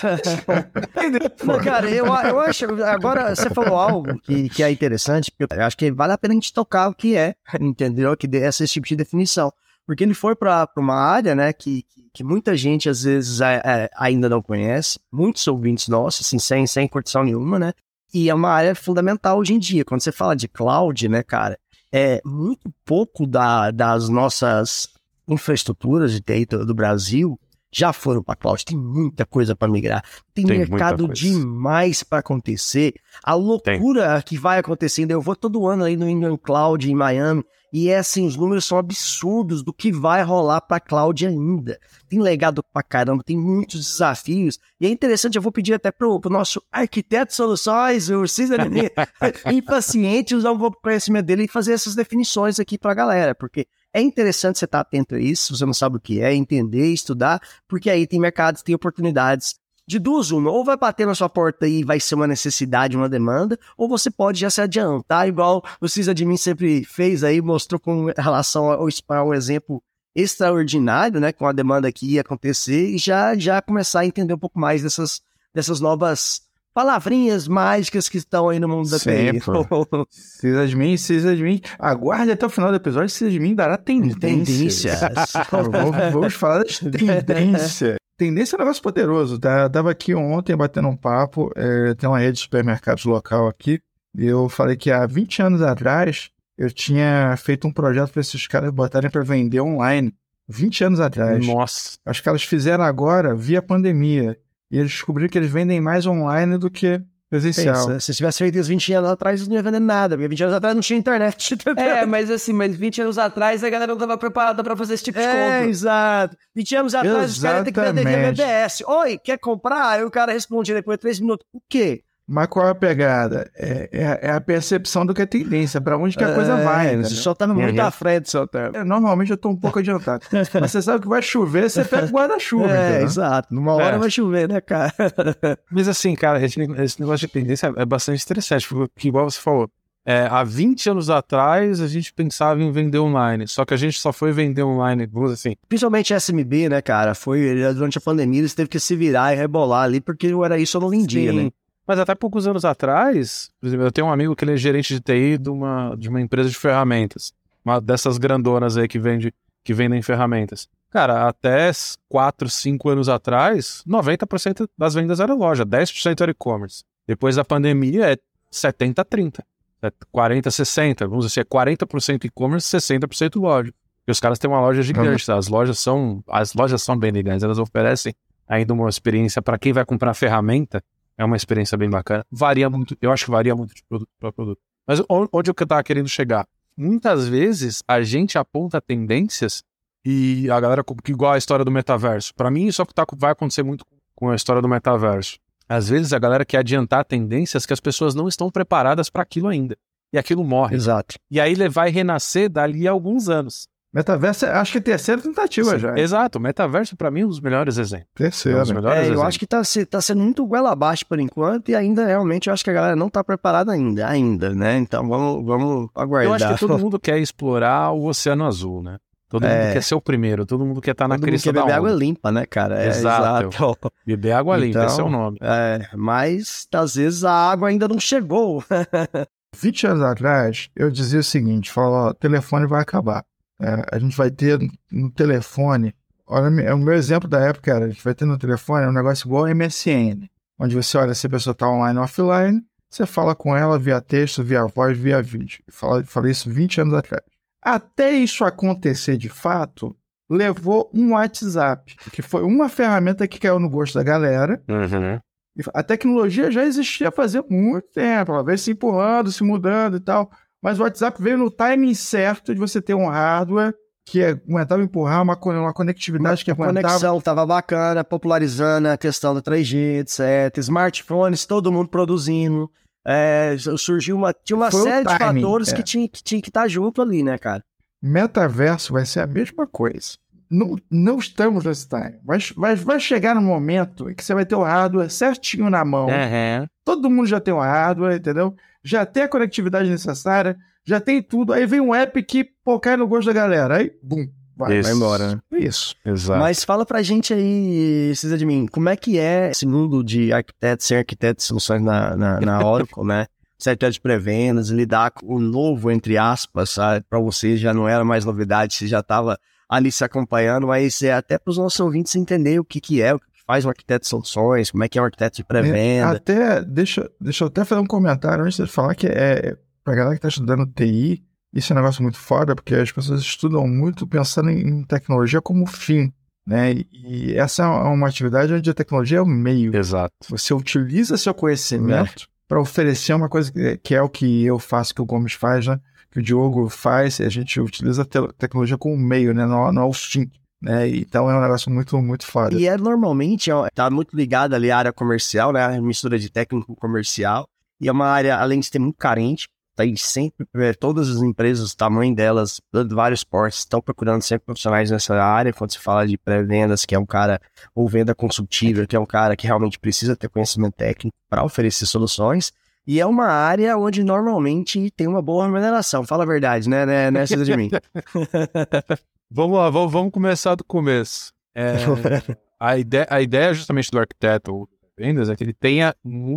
Não, cara, eu, eu acho. Agora, você falou algo que, que é interessante, porque eu acho que vale a pena a gente tocar o que é, entendeu? Que dê esse tipo de definição. Porque ele foi para uma área, né, que, que, muita gente às vezes é, é, ainda não conhece, muitos ouvintes nossos, assim, sem, sem curtição nenhuma, né? E é uma área fundamental hoje em dia. Quando você fala de cloud, né, cara, é muito pouco da, das nossas infraestruturas de TI do Brasil já foram para cloud. Tem muita coisa para migrar. Tem, Tem mercado demais para acontecer. A loucura que vai acontecendo. Eu vou todo ano aí no Indian Cloud em Miami. E é assim, os números são absurdos do que vai rolar para cloud ainda. Tem legado pra caramba, tem muitos desafios. E é interessante, eu vou pedir até pro, pro nosso arquiteto de soluções, o César [laughs] impaciente, usar um pouco conhecimento dele e fazer essas definições aqui pra galera. Porque é interessante você estar atento a isso, você não sabe o que é, entender, estudar, porque aí tem mercados, tem oportunidades de duas uma, ou vai bater na sua porta e vai ser uma necessidade, uma demanda, ou você pode já se adiantar, igual o Cisa de mim sempre fez aí, mostrou com relação ao, ao exemplo extraordinário, né, com a demanda que ia acontecer, e já, já começar a entender um pouco mais dessas, dessas novas palavrinhas mágicas que estão aí no mundo da TI. Sempre. Sysadmin, Sysadmin. Aguarde até o final do episódio, Sysadmin dará tendência. Tendências. [laughs] vamos, vamos falar das tendências. Tendência é um negócio poderoso, tá? Eu tava aqui ontem batendo um papo, é, tem uma rede de supermercados local aqui, e eu falei que há 20 anos atrás eu tinha feito um projeto para esses caras botarem para vender online. 20 anos atrás. Nossa. Acho que elas fizeram agora via pandemia. E eles descobriram que eles vendem mais online do que presencial. Pensa, se tivesse feito isso 20 anos atrás, não ia vender nada, porque 20 anos atrás não tinha internet. [laughs] É, mas assim, mas 20 anos atrás a galera não tava preparada pra fazer esse tipo de É, compra. exato. 20 anos atrás, os caras têm que vender via Exatamente. BBS. Oi, quer comprar? Aí o cara respondia depois de 3 minutos. O quê? Mas qual é a pegada? É, é- é a percepção do que é tendência, para onde que a coisa vai. É, entendeu? Você só muito Uhum. à frente, seu tempo. É, Normalmente eu tô um pouco adiantado. [laughs] Mas você sabe que vai chover, você pega o guarda-chuva. É, entendeu? exato. Numa hora É. vai chover, né, cara? [laughs] Mas assim, cara, esse, esse negócio de tendência é bastante interessante, porque igual você falou, é, há 20 anos atrás a gente pensava em vender online, só que a gente só foi vender online, vamos assim, Principalmente SMB, né, cara? Foi durante a pandemia, eles teve que se virar e rebolar ali, porque era isso ou não vendia, Sim. né? Mas até poucos anos atrás, por exemplo, eu tenho um amigo que ele é gerente de TI de uma, de uma empresa de ferramentas. Uma dessas grandonas aí que, vende, que vendem ferramentas. Cara, até 4, 5 anos atrás, 90% das vendas era loja, 10% era e-commerce. Depois da pandemia é 70, 30. É 40, 60. Vamos dizer, é 40% e-commerce, 60% loja. E os caras têm uma loja gigante. As lojas são, as lojas são bem legais, elas oferecem ainda uma experiência para quem vai comprar ferramenta é uma experiência bem bacana. Varia muito, eu acho que varia muito de produto para produto. Mas on- onde eu tava querendo chegar? Muitas vezes a gente aponta tendências e a galera, igual a história do metaverso. Para mim, isso é o que tá- vai acontecer muito com a história do metaverso. Às vezes a galera quer adiantar tendências que as pessoas não estão preparadas para aquilo ainda. E aquilo morre. Exato. E aí ele vai renascer dali a alguns anos. Metaverso, é- acho que é terceira tentativa Sim. já. Exato. Metaverso, para mim, é um dos melhores exemplos. É um melhores É, eu exemplos. acho que tá, se- tá sendo muito goela abaixo por enquanto, e ainda realmente eu acho que a galera não tá preparada ainda, ainda, né? Então vamos, vamos aguardar. Eu acho que todo [laughs] mundo quer explorar o Oceano Azul, né? Todo É. mundo quer ser o primeiro, todo mundo quer estar na Todo mundo crista quer da beber água limpa, né, cara? É, Exato. exato. [laughs] Beber água limpa, Então, esse é o nome. É, mas às vezes a água ainda não chegou. [laughs] 20 anos atrás, eu dizia o seguinte: falava, telefone vai acabar. É, a gente vai ter no telefone. Olha, é o meu exemplo da época era: a gente vai ter no telefone um negócio igual MSN, onde você olha se a pessoa está online ou offline, você fala com ela via texto, via voz, via vídeo. Falei, falei isso 20 anos atrás. Até isso acontecer de fato, levou um WhatsApp, que foi uma ferramenta que caiu no gosto da galera. E A tecnologia já existia fazia muito tempo, ela veio se empurrando, se mudando e tal. Mas o WhatsApp veio no timing certo de você ter um hardware que aguentava empurrar uma, uma conectividade que a aguentava. conexão tava bacana, popularizando a questão do 3G, etc. Smartphones, todo mundo produzindo. É, surgiu uma, tinha uma Foi série de timing, fatores é. que tinha que tinha que estar junto ali, né, cara? Metaverso vai ser a mesma coisa. Não, não estamos nesse time. Vai, vai, vai chegar no momento em que você vai ter o hardware certinho na mão. É. Todo mundo já tem o hardware, entendeu? Já tem a conectividade necessária, já tem tudo. Aí vem um app que, pô, cai no gosto da galera. Aí, bum, vai, vai embora, né? Isso. Exato. Mas fala pra gente aí, Cisa de mim, como é que é esse mundo de arquiteto, ser arquiteto de soluções na, na, na [laughs] Oracle, né? Ser arquiteto de pré-vendas, lidar com o novo, entre aspas, sabe? Pra você já não era mais novidade, você já tava ali se acompanhando, mas é até pros nossos ouvintes entender o que que é, o que faz um arquiteto de soluções, como é que é um arquiteto de É, pré-venda. até, deixa, deixa eu até fazer um comentário antes de falar que é, pra galera que tá estudando TI, isso é um negócio muito foda, porque as pessoas estudam muito pensando em, tecnologia como fim, né? E, essa é uma atividade onde a tecnologia é o meio. Exato. Você utiliza seu conhecimento para oferecer uma coisa que, que é o que eu faço, que o Gomes faz, né? Que o Diogo faz, e a gente utiliza a te- tecnologia como meio, né? Não, não é o fim. Né? Então é um negócio muito, muito foda. E é normalmente, ó, tá muito ligado ali à área comercial, né? A mistura de técnico com comercial. E é uma área, além de ser muito carente, tá aí sempre, é, todas as empresas, o tamanho delas, de vários portes, estão procurando sempre profissionais nessa área. Quando se fala de pré-vendas, que é um cara, ou venda consultiva, que é um cara que realmente precisa ter conhecimento técnico para oferecer soluções. E é uma área onde normalmente tem uma boa remuneração. Fala a verdade, né, né, né de mim? [laughs] Vamos lá, vamos, vamos começar do começo. É, [laughs] a, ideia, a ideia justamente do arquiteto vendas é que ele tenha,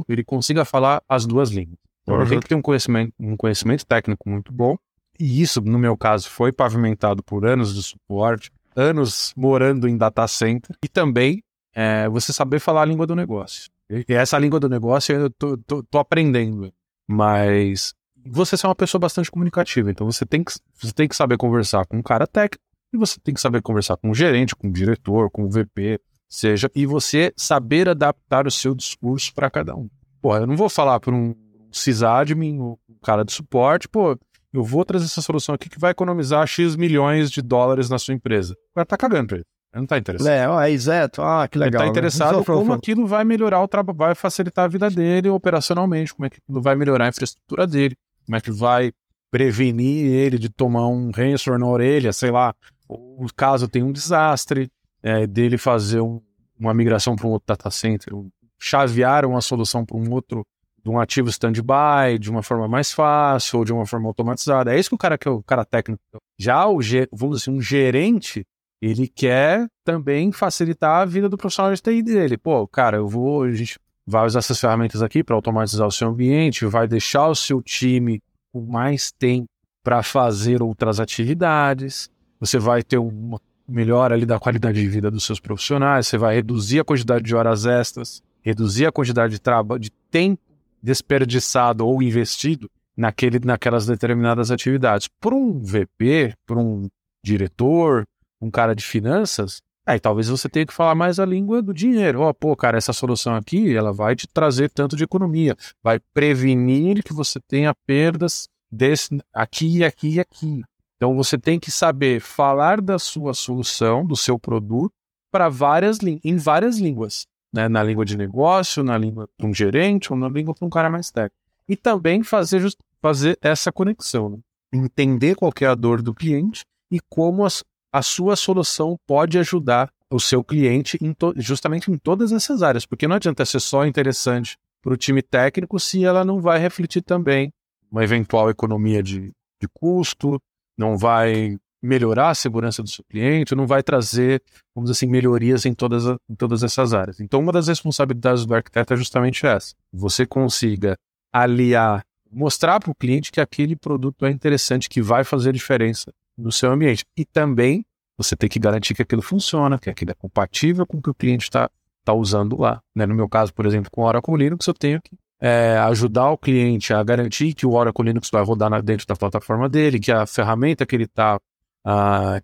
ele consiga falar as duas línguas. Então, ele Uhum. tem que ter um conhecimento, um conhecimento técnico muito bom. E isso, no meu caso, foi pavimentado por anos de suporte, anos morando em data center e também é, você saber falar a língua do negócio. E essa língua do negócio eu tô, tô- tô aprendendo, mas você é uma pessoa bastante comunicativa, então você tem que, você tem que saber conversar com um cara técnico e você tem que saber conversar com o gerente, com o diretor, com o VP, seja, e você saber adaptar o seu discurso para cada um. Pô, eu não vou falar para um sysadmin, um cara de suporte, pô, eu vou trazer essa solução aqui que vai economizar X milhões de dólares na sua empresa. O cara tá cagando pra ele. Ele não tá interessado. é, ó, é exato. Ah, que Ele legal. tá né? interessado fala, como aquilo vai melhorar o trabalho, vai facilitar a vida dele operacionalmente, como é que aquilo vai melhorar a infraestrutura dele, como é que vai prevenir ele de tomar um ransomware na orelha, sei lá, ou caso tenha um desastre, é, dele fazer um- uma migração para um outro data center, chavear uma solução para um outro, de um ativo stand-by, de uma forma mais fácil ou de uma forma automatizada. É isso que o cara quer, o cara técnico. Já o, vamos dizer, assim, um gerente, ele quer também facilitar a vida do profissional de TI dele. Pô, cara, eu vou, a gente vai usar essas ferramentas aqui para automatizar o seu ambiente, vai deixar o seu time com mais tempo para fazer outras atividades. Você vai ter uma melhora ali da qualidade de vida dos seus profissionais, você vai reduzir a quantidade de horas extras, reduzir a quantidade de trabalho, de tempo desperdiçado ou investido naquele, naquelas determinadas atividades. Por um VP, por um diretor, um cara de finanças, aí talvez você tenha que falar mais a língua do dinheiro. Ó, pô, cara, essa solução aqui, ela vai te trazer tanto de economia, vai prevenir que você tenha perdas desse aqui, aqui e aqui. Então você tem que saber falar da sua solução, do seu produto, para várias em várias línguas, né? Na língua de negócio, na língua para um gerente ou na língua para um cara mais técnico. E também fazer, fazer essa conexão, né? entender qual é a dor do cliente e como as- a sua solução pode ajudar o seu cliente em justamente em todas essas áreas, porque não adianta ser só interessante para o time técnico se ela não vai refletir também uma eventual economia de, de custo, não vai melhorar a segurança do seu cliente, não vai trazer, vamos dizer assim, melhorias em todas, a- em todas essas áreas. Então, uma das responsabilidades do arquiteto é justamente essa: você consiga aliar, mostrar para o cliente que aquele produto é interessante, que vai fazer diferença no seu ambiente. E também você tem que garantir que aquilo funciona, que aquilo é compatível com o que o cliente está tá usando lá. né? No meu caso, por exemplo, com o Oracle Linux, eu tenho que é, ajudar o cliente a garantir que o Oracle Linux vai rodar dentro da plataforma dele, que a ferramenta que ele está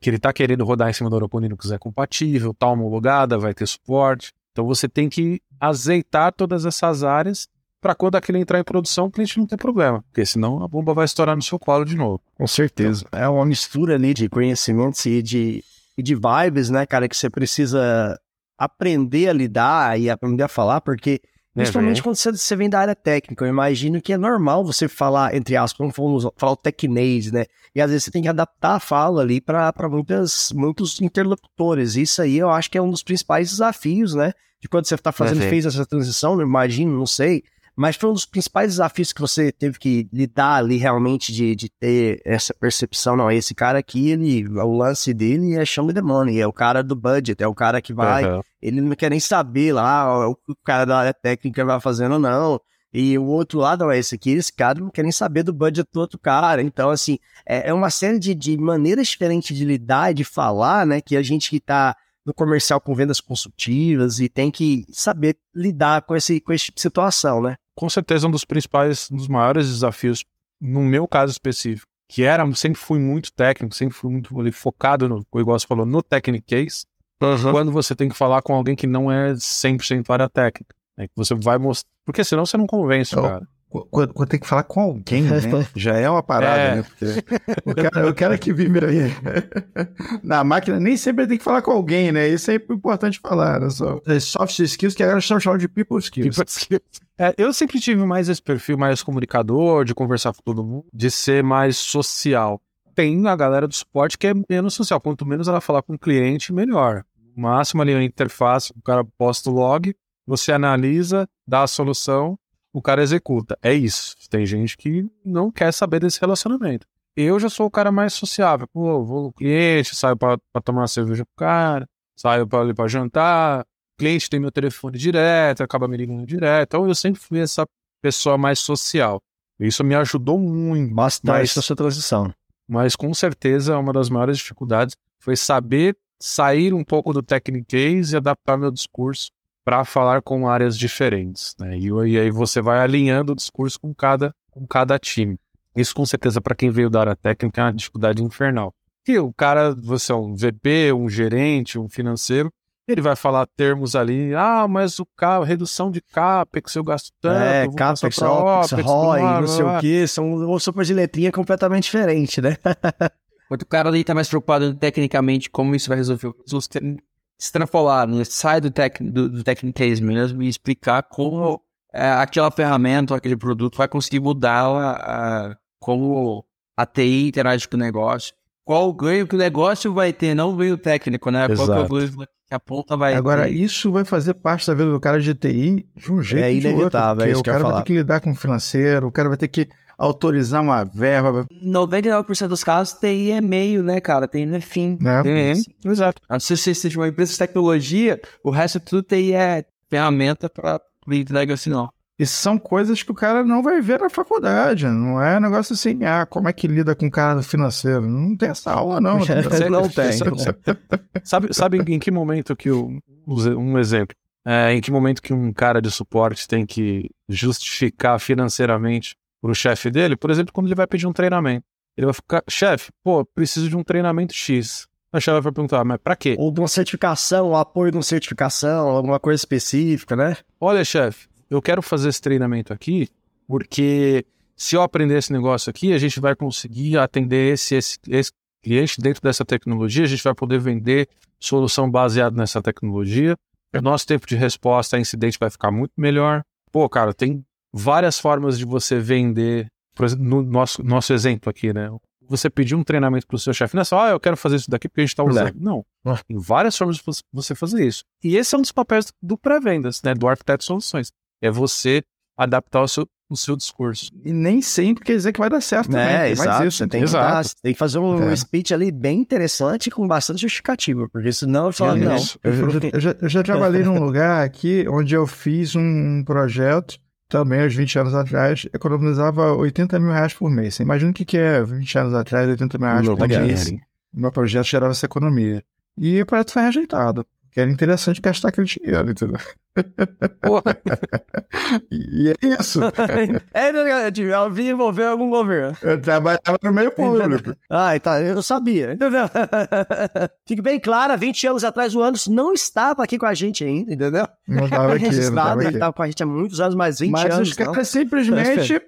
que ele está querendo rodar em cima do Oracle Linux é compatível, está homologada, vai ter suporte. Então você tem que azeitar todas essas áreas para quando aquilo entrar em produção, o cliente não ter problema, porque senão a bomba vai estourar no seu colo de novo. Com certeza. É uma mistura ali de conhecimentos e de, e de vibes, né, cara, que você precisa aprender a lidar e aprender a falar, porque principalmente velho? quando você, você vem da área técnica, eu imagino que é normal você falar, entre aspas, vamos falar o tecnês, né? E às vezes você tem que adaptar a fala ali para muitos interlocutores. Isso aí eu acho que é um dos principais desafios, né? De quando você está fazendo, velho. fez essa transição, eu imagino, não sei, Mas foi um dos principais desafios que você teve que lidar ali realmente de, de ter essa percepção. Não, esse cara aqui, ele, o lance dele é me the money, é o cara do budget, é o cara que vai. Aham. Ele não quer nem saber lá o que o cara da área técnica vai fazendo ou não. E o outro lado, ó, esse aqui, esse cara não quer nem saber do budget do outro cara. Então, assim, é, é uma série de, de maneiras diferentes de lidar e de falar, né? Que a gente que tá no comercial com vendas consultivas e tem que saber lidar com esse, com esse tipo de situação, né? com certeza um dos principais, um dos maiores desafios, no meu caso específico, que era, sempre fui muito técnico, sempre fui muito focado, no, igual você falou, no technic case, quando você tem que falar com alguém que não é 100% área técnica. Né, que você vai mostrar. Porque senão você não convence o cara. Qu- Quando, quando tem que falar com alguém, né? [laughs] Já é uma parada, É. né? Porque o cara, o cara que vive aí [laughs] na máquina nem sempre tem que falar com alguém, né? Isso é importante falar. Né? Só, soft skills que agora estão chamando de people skills. É, eu sempre tive mais esse perfil mais comunicador, de conversar com todo mundo, de ser mais social. Tem a galera do suporte que é menos social. Quanto menos ela falar com o cliente, melhor. O máximo ali a interface, o cara posta o log, você analisa, dá a solução, o cara executa. É isso. Tem gente que não quer saber desse relacionamento. Eu já sou o cara mais sociável. Pô, vou no cliente, saio pra, pra tomar uma cerveja com o cara, saio pra, ali pra jantar, cliente tem meu telefone direto, acaba me ligando direto. Então eu sempre fui essa pessoa mais social. Isso me ajudou muito, Bastante Mas- nessa transição. Mas com certeza uma das maiores dificuldades foi saber sair um pouco do technic case e adaptar meu discurso para falar com áreas diferentes. Né? E, e aí você vai alinhando o discurso com cada, com cada time. Isso com certeza para quem veio da área técnica é uma dificuldade infernal. Que o cara, você é um VP, um gerente, um financeiro, ele vai falar termos ali, ah, mas o carro, redução de CAPEX, eu gasto tanto, é, vou passar CAPEX, OPEX, OPEX, ROI, blá, não sei blá. o que, são sopas de letrinha completamente diferente, né? [laughs] O cara ali tá mais preocupado tecnicamente como isso vai resolver. Extrapolar, né? sai do, tec, do, do technic case mesmo e explicar como é, aquela ferramenta, aquele produto vai conseguir mudar a, a- como a TI interage com o negócio. Qual o ganho que o negócio vai ter, não o ganho técnico, né? Qual que é o Exato. ganho que a ponta vai Agora, ter. isso vai fazer parte da vida do cara de TI de um jeito É de outro. inevitável, é porque isso o cara vai ter que lidar com o financeiro, o cara vai ter que autorizar uma verba, 99% dos casos, TI é meio, né, cara? TI não é fim. né? Uhum, exato. A não ser que você seja uma empresa de tecnologia, o resto tudo TI é ferramenta para entrega assim, não. E são coisas que o cara não vai ver na faculdade. Não é negócio assim, ah, como é que lida com o cara financeiro? Não tem essa aula, não. [laughs] entendeu? não tem. Sabe, sabe em que momento que o, um exemplo, é, em que momento que um cara de suporte tem que justificar financeiramente para o chefe dele? Por exemplo, quando ele vai pedir um treinamento. Ele vai ficar, chefe, pô, preciso de um treinamento X. A chefe vai perguntar, mas para quê? Ou de uma certificação, um apoio de uma certificação, alguma coisa específica, né? Olha, chefe, eu quero fazer esse treinamento aqui porque se eu aprender esse negócio aqui, a gente vai conseguir atender esse, esse, esse cliente dentro dessa tecnologia, a gente vai poder vender solução baseada nessa tecnologia. O nosso tempo de resposta a incidente vai ficar muito melhor. Pô, cara, tem várias formas de você vender. Por exemplo, no nosso, nosso exemplo aqui, né? Você pedir um treinamento para o seu chefe, não é só, ah, eu quero fazer isso daqui porque a gente está usando. Não. Ah. Tem várias formas de vo- você fazer isso. E esse é um dos papéis do pré-vendas, né? Do arquiteto de soluções. É você adaptar o seu, o seu discurso. E nem sempre quer dizer que vai dar certo também. É, tem mais exato. isso, você tem que, exato. dar- você tem que fazer um É. speech ali bem interessante com bastante justificativa, porque senão eu falo, não. Isso. Eu, eu já- eu já, [laughs] trabalhei num lugar aqui onde eu fiz um projeto, também aos 20 anos atrás, economizava 80 mil reais por mês. Você imagina o que, que é 20 anos atrás, 80 mil reais por mês. Meu projeto gerava essa economia. E o projeto foi rejeitado. Que era interessante gastar aquele dinheiro, entendeu? Porra, [laughs] E é isso. [laughs] é, né, eu vim envolver algum governo. Eu trabalhava no meio público. Ah, tá, eu sabia, entendeu? [laughs] Fique bem claro, 20 anos atrás o Anderson não estava aqui com a gente ainda, entendeu? Não estava aqui, não ele estava com a gente há muitos anos, mais 20 Mas anos. os não. caras simplesmente.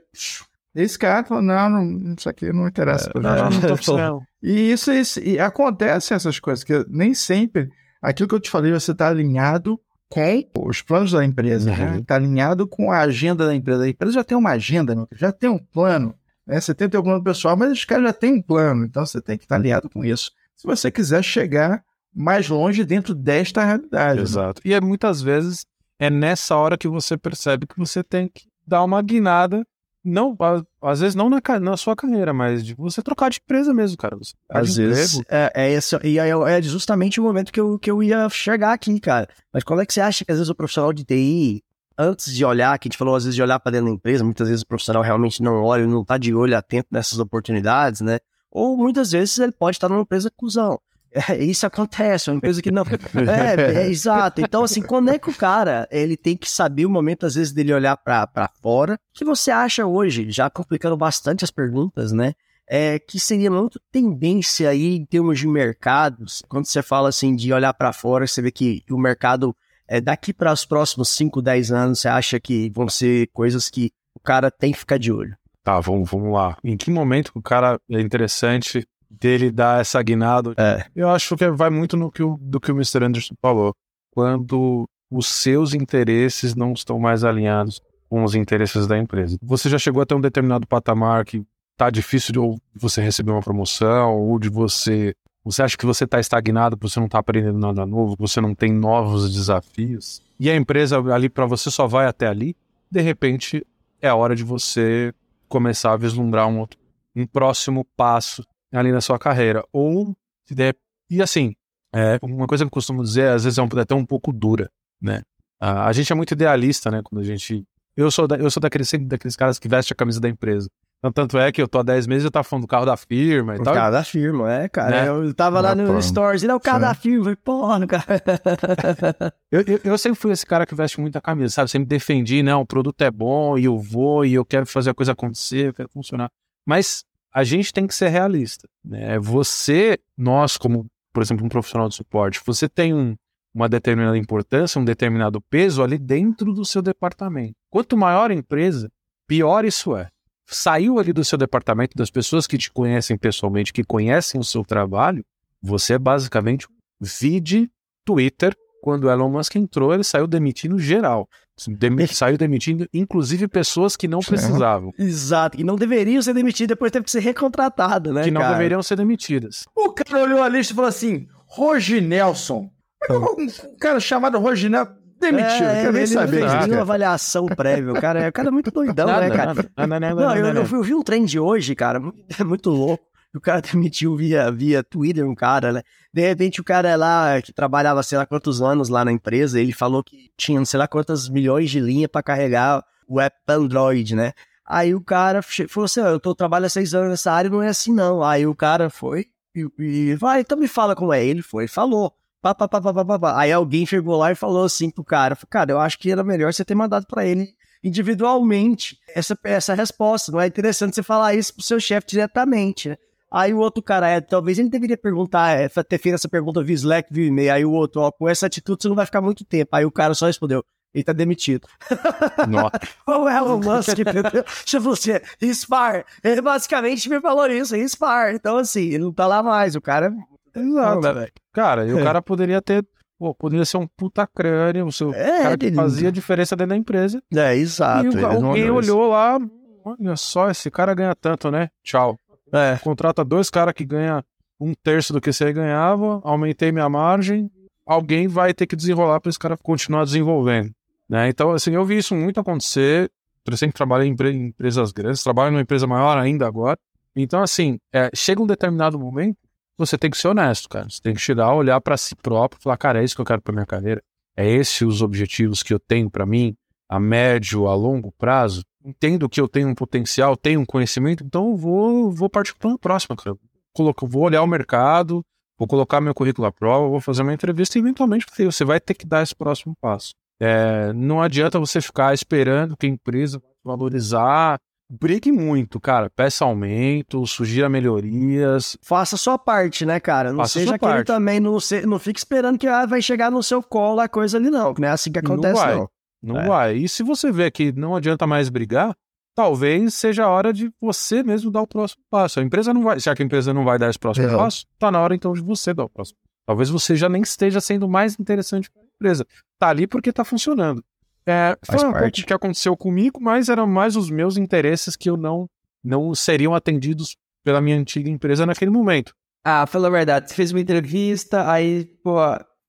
Esse cara falou: não, não, isso aqui não interessa pra não, não tô precisando. E isso, isso e acontece essas coisas, que nem sempre aquilo que eu te falei, você está alinhado com os planos da empresa, Uhum. Está alinhado com a agenda da empresa. A empresa já tem uma agenda, já tem um plano. Né? Você tem o teu plano pessoal, mas os caras já têm um plano, então você tem que estar alinhado com isso. Se você quiser chegar mais longe dentro desta realidade. né? Exato. E é muitas vezes é nessa hora que você percebe que você tem que dar uma guinada, não, às vezes não na, na sua carreira, mas de você trocar de empresa mesmo, cara. Você Às vezes, é, é, esse, e é, é justamente o momento que eu, que eu ia chegar aqui, cara. Mas como é que você acha que às vezes o profissional de TI, antes de olhar, que a gente falou às vezes de olhar para dentro da empresa, muitas vezes o profissional realmente não olha, não tá de olho atento nessas oportunidades, né? Ou muitas vezes ele pode estar numa empresa cuzão. É, isso acontece, é uma empresa que não. É, é, exato. Então, assim, quando é que o cara ele tem que saber o momento, às vezes, dele olhar pra fora? O que você acha hoje, já complicando bastante as perguntas, né? É que seria muito tendência aí em termos de mercados. Quando você fala assim de olhar pra fora, você vê que o mercado é, daqui para os próximos 5, 10 anos, você acha que vão ser coisas que o cara tem que ficar de olho. Tá, vamos, vamos lá. Em que momento o cara é interessante dele dar essa guinada? É. Eu acho que vai muito no que o, do que o Mr. Anderson falou. Quando os seus interesses não estão mais alinhados com os interesses da empresa. Você já chegou até um determinado patamar que tá difícil de ou você receber uma promoção ou de você você acha que você está estagnado, que você não está aprendendo nada novo, que você não tem novos desafios, e a empresa ali para você só vai até ali, de repente é a hora de você começar a vislumbrar um outro, um próximo passo ali na sua carreira. Ou se der, e assim, é, uma coisa que eu costumo dizer, às vezes é, um, é até um pouco dura, né? A, a gente é muito idealista, né? Quando a gente. Eu sou, da, eu sou daqueles, daqueles caras que vestem a camisa da empresa. Então, tanto é que eu tô há 10 meses e eu tava falando do carro da firma e O tal. cara da firma, é, cara. Né? Eu tava lá Ah, no pô. Stories, é o cara Sim. da firma. Eu falei, porra, cara. [laughs] Eu, eu, eu sempre fui esse cara que veste muita camisa, sabe? Sempre defendi, não, o produto é bom e eu vou e eu quero fazer a coisa acontecer, eu quero funcionar. Mas a gente tem que ser realista, né? Você, nós, como, por exemplo, um profissional de suporte, você tem um, uma determinada importância, um determinado peso ali dentro do seu departamento. Quanto maior a empresa, pior isso é. Saiu ali do seu departamento, das pessoas que te conhecem pessoalmente, que conhecem o seu trabalho, você é basicamente vide Twitter, quando Elon Musk entrou, ele saiu demitindo geral. Demi- saiu demitindo, inclusive, pessoas que não precisavam, Exato. E não deveriam ser demitidos, depois teve que ser recontratado, né, que não cara? deveriam ser demitidas. O cara olhou a lista e falou assim: Rogi Nelson. Um cara chamado Rogi Nelson demitido. É, quero nem ele não saber fez nenhuma avaliação prévia. O cara, é- o cara é muito doidão, né, cara? nada, nada, nada, Não, eu, nada. eu vi- eu vi um trend hoje, cara, é [laughs] muito louco. [laughs] O cara demitiu via, via Twitter um cara, né? De repente o cara lá, que trabalhava sei lá quantos anos lá na empresa, ele falou que tinha sei lá quantas milhões de linha pra carregar o app Android, né? Aí o cara falou assim, "Ó, eu tô trabalho há seis anos nessa área, não é assim não. Aí o cara foi e, e vai, então me fala como é. Ele foi, falou. Pá, pá, pá, pá, pá, pá. Aí alguém chegou lá e falou assim pro cara, cara, eu acho que era melhor você ter mandado pra ele individualmente essa, essa resposta. Não é interessante você falar isso pro seu chefe diretamente, né? Aí o outro cara, é, talvez ele deveria perguntar, é, ter feito essa pergunta via Slack, via e-mail. Aí o outro, ó, com essa atitude você não vai ficar muito tempo. Aí o cara só respondeu, ele tá demitido. [laughs] Nossa. [laughs] O Elon Musk, entendeu? Deixa você, Spar. Ele basicamente me falou isso, Spar. Então, assim, ele não tá lá mais. O cara. Exato. né, velho? Cara, e o É. cara poderia ter. Pô, poderia ser um puta crânio, o seu É, cara que ele- fazia diferença dentro da empresa. É, exato. e o, não alguém olhou isso. olhou lá, olha só, esse cara ganha tanto, né? Tchau. É. Contrata dois caras que ganham um terço do que você ganhava, aumentei minha margem, alguém vai ter que desenrolar para esse cara continuar desenvolvendo. Né? Então, assim, eu vi isso muito acontecer. Eu sempre trabalhei em, empre- em empresas grandes, trabalho numa empresa maior ainda agora. Então, assim, é, chega um determinado momento, você tem que ser honesto, cara. Você tem que chegar, olhar para si próprio, falar, cara, é isso que eu quero para minha carreira. É esses os objetivos que eu tenho para mim, a médio, a longo prazo. Entendo que eu tenho um potencial, tenho um conhecimento, então eu vou, vou partir para a próxima, cara. Coloco, vou olhar o mercado, vou colocar meu currículo à prova, vou fazer uma entrevista e eventualmente você vai ter que dar esse próximo passo. É, não adianta você ficar esperando que a empresa vai valorizar. Brigue muito, cara. Peça aumento, sugira melhorias. Faça a sua parte, né, cara? Não Faça seja aquele parte. também, não, se, não fique esperando que ah, vai chegar no seu colo a coisa ali, não. Não é assim que Não acontece, vai. não. Não É. vai. E se você vê que não adianta mais brigar, talvez seja a hora de você mesmo dar o próximo passo. A empresa não vai, já que a empresa não vai dar esse próximo É. passo, tá na hora então de você dar o próximo. Talvez você já nem esteja sendo mais interessante para a empresa. Tá ali porque tá funcionando. É, Faz foi um pouco parte. o que aconteceu comigo, mas eram mais os meus interesses que eu não não seriam atendidos pela minha antiga empresa naquele momento. Ah, pela verdade, você fez uma entrevista, aí, pô,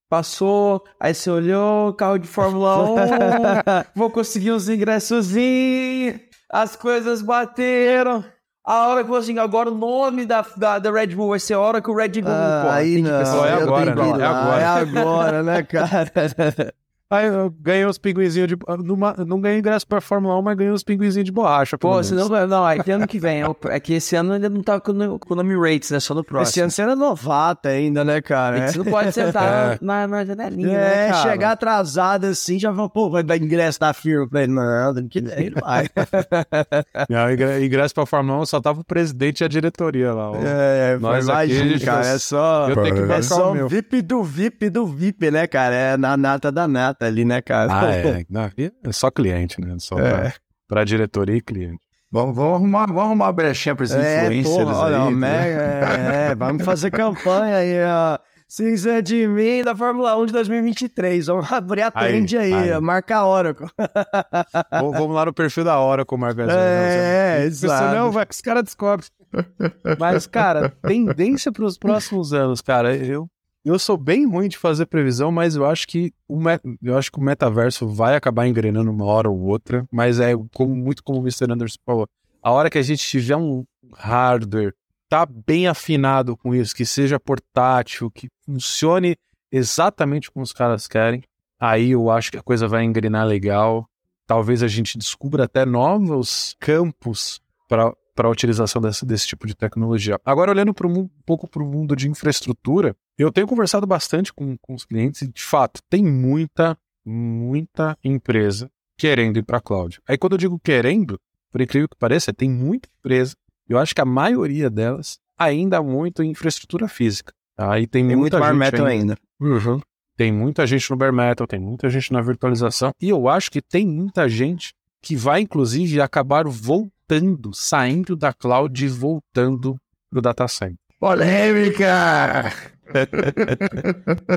passou, aí você olhou, carro de Fórmula 1, [laughs] vou conseguir uns ingressos, as coisas bateram. A hora que falou assim, agora o nome da, da, da Red Bull vai ser a hora que o Red Bull Ah, pô, aí que não, pensar. É agora, né? É agora. É agora, né, cara? [laughs] Aí eu ganhei uns pinguinzinhos de. numa- não ganhei ingresso pra Fórmula 1, mas ganhei uns pinguinzinhos de borracha. Pô, senão, não, é que ano que vem. É que esse ano ainda não tá com o nome Rates, né? Só no próximo. Esse ano você era novata ainda, né, cara? Você não pode sentar [laughs] na, na janelinha, né, É, cara? chegar atrasado assim, já falou, pô, vai dar ingresso da firma. Eu Falei, não, que não vai. [laughs] Não, ingre- ingresso pra Fórmula 1 só tava o presidente e a diretoria lá. ó. É, Nós imagina, aqui, cara, é só... eu tenho que É só o meu. VIP do VIP do VIP, né, cara? É na nata da nata ali, né, cara? Ah, é. [laughs] Não, é só cliente, né? Só É. pra, pra diretoria e cliente. Vamos, vamos, arrumar, vamos arrumar uma brechinha pra esses É, influencers porra, olha, aí. ó, né? mega, é, é, vamos fazer campanha aí, ó. Se quiser de mim, da Fórmula 1 de 2023. Vamos abrir a Aí, trend aí, aí. ó, marca a hora. Vamos- Vamos lá no perfil da hora com o Marco Gasol. É, exato. Não, vai que os caras descobrem. Mas, cara, tendência para os próximos anos, cara, eu, eu sou bem ruim de fazer previsão, mas eu acho que o, eu acho que o metaverso vai acabar engrenando uma hora ou outra, mas é como, muito como o Mr. Anderson falou. A hora que a gente tiver um hardware tá bem afinado com isso, que seja portátil, que funcione exatamente como os caras querem, aí eu acho que a coisa vai engrenar legal. Talvez a gente descubra até novos campos para a utilização desse, desse tipo de tecnologia. Agora, olhando pro, um pouco para o mundo de infraestrutura, eu tenho conversado bastante com, com os clientes e, de fato, tem muita, muita empresa querendo ir para a cloud. Aí, quando eu digo querendo, por incrível que pareça, tem muita empresa, eu acho que a maioria delas ainda muito em infraestrutura física. tá? Aí tem, Tem muito muita bar gente metal ainda. ainda. Tem muita gente no bare metal, tem muita gente na virtualização, e eu acho que tem muita gente que vai, inclusive, acabar voltando, saindo da cloud e voltando pro data center. Polêmica!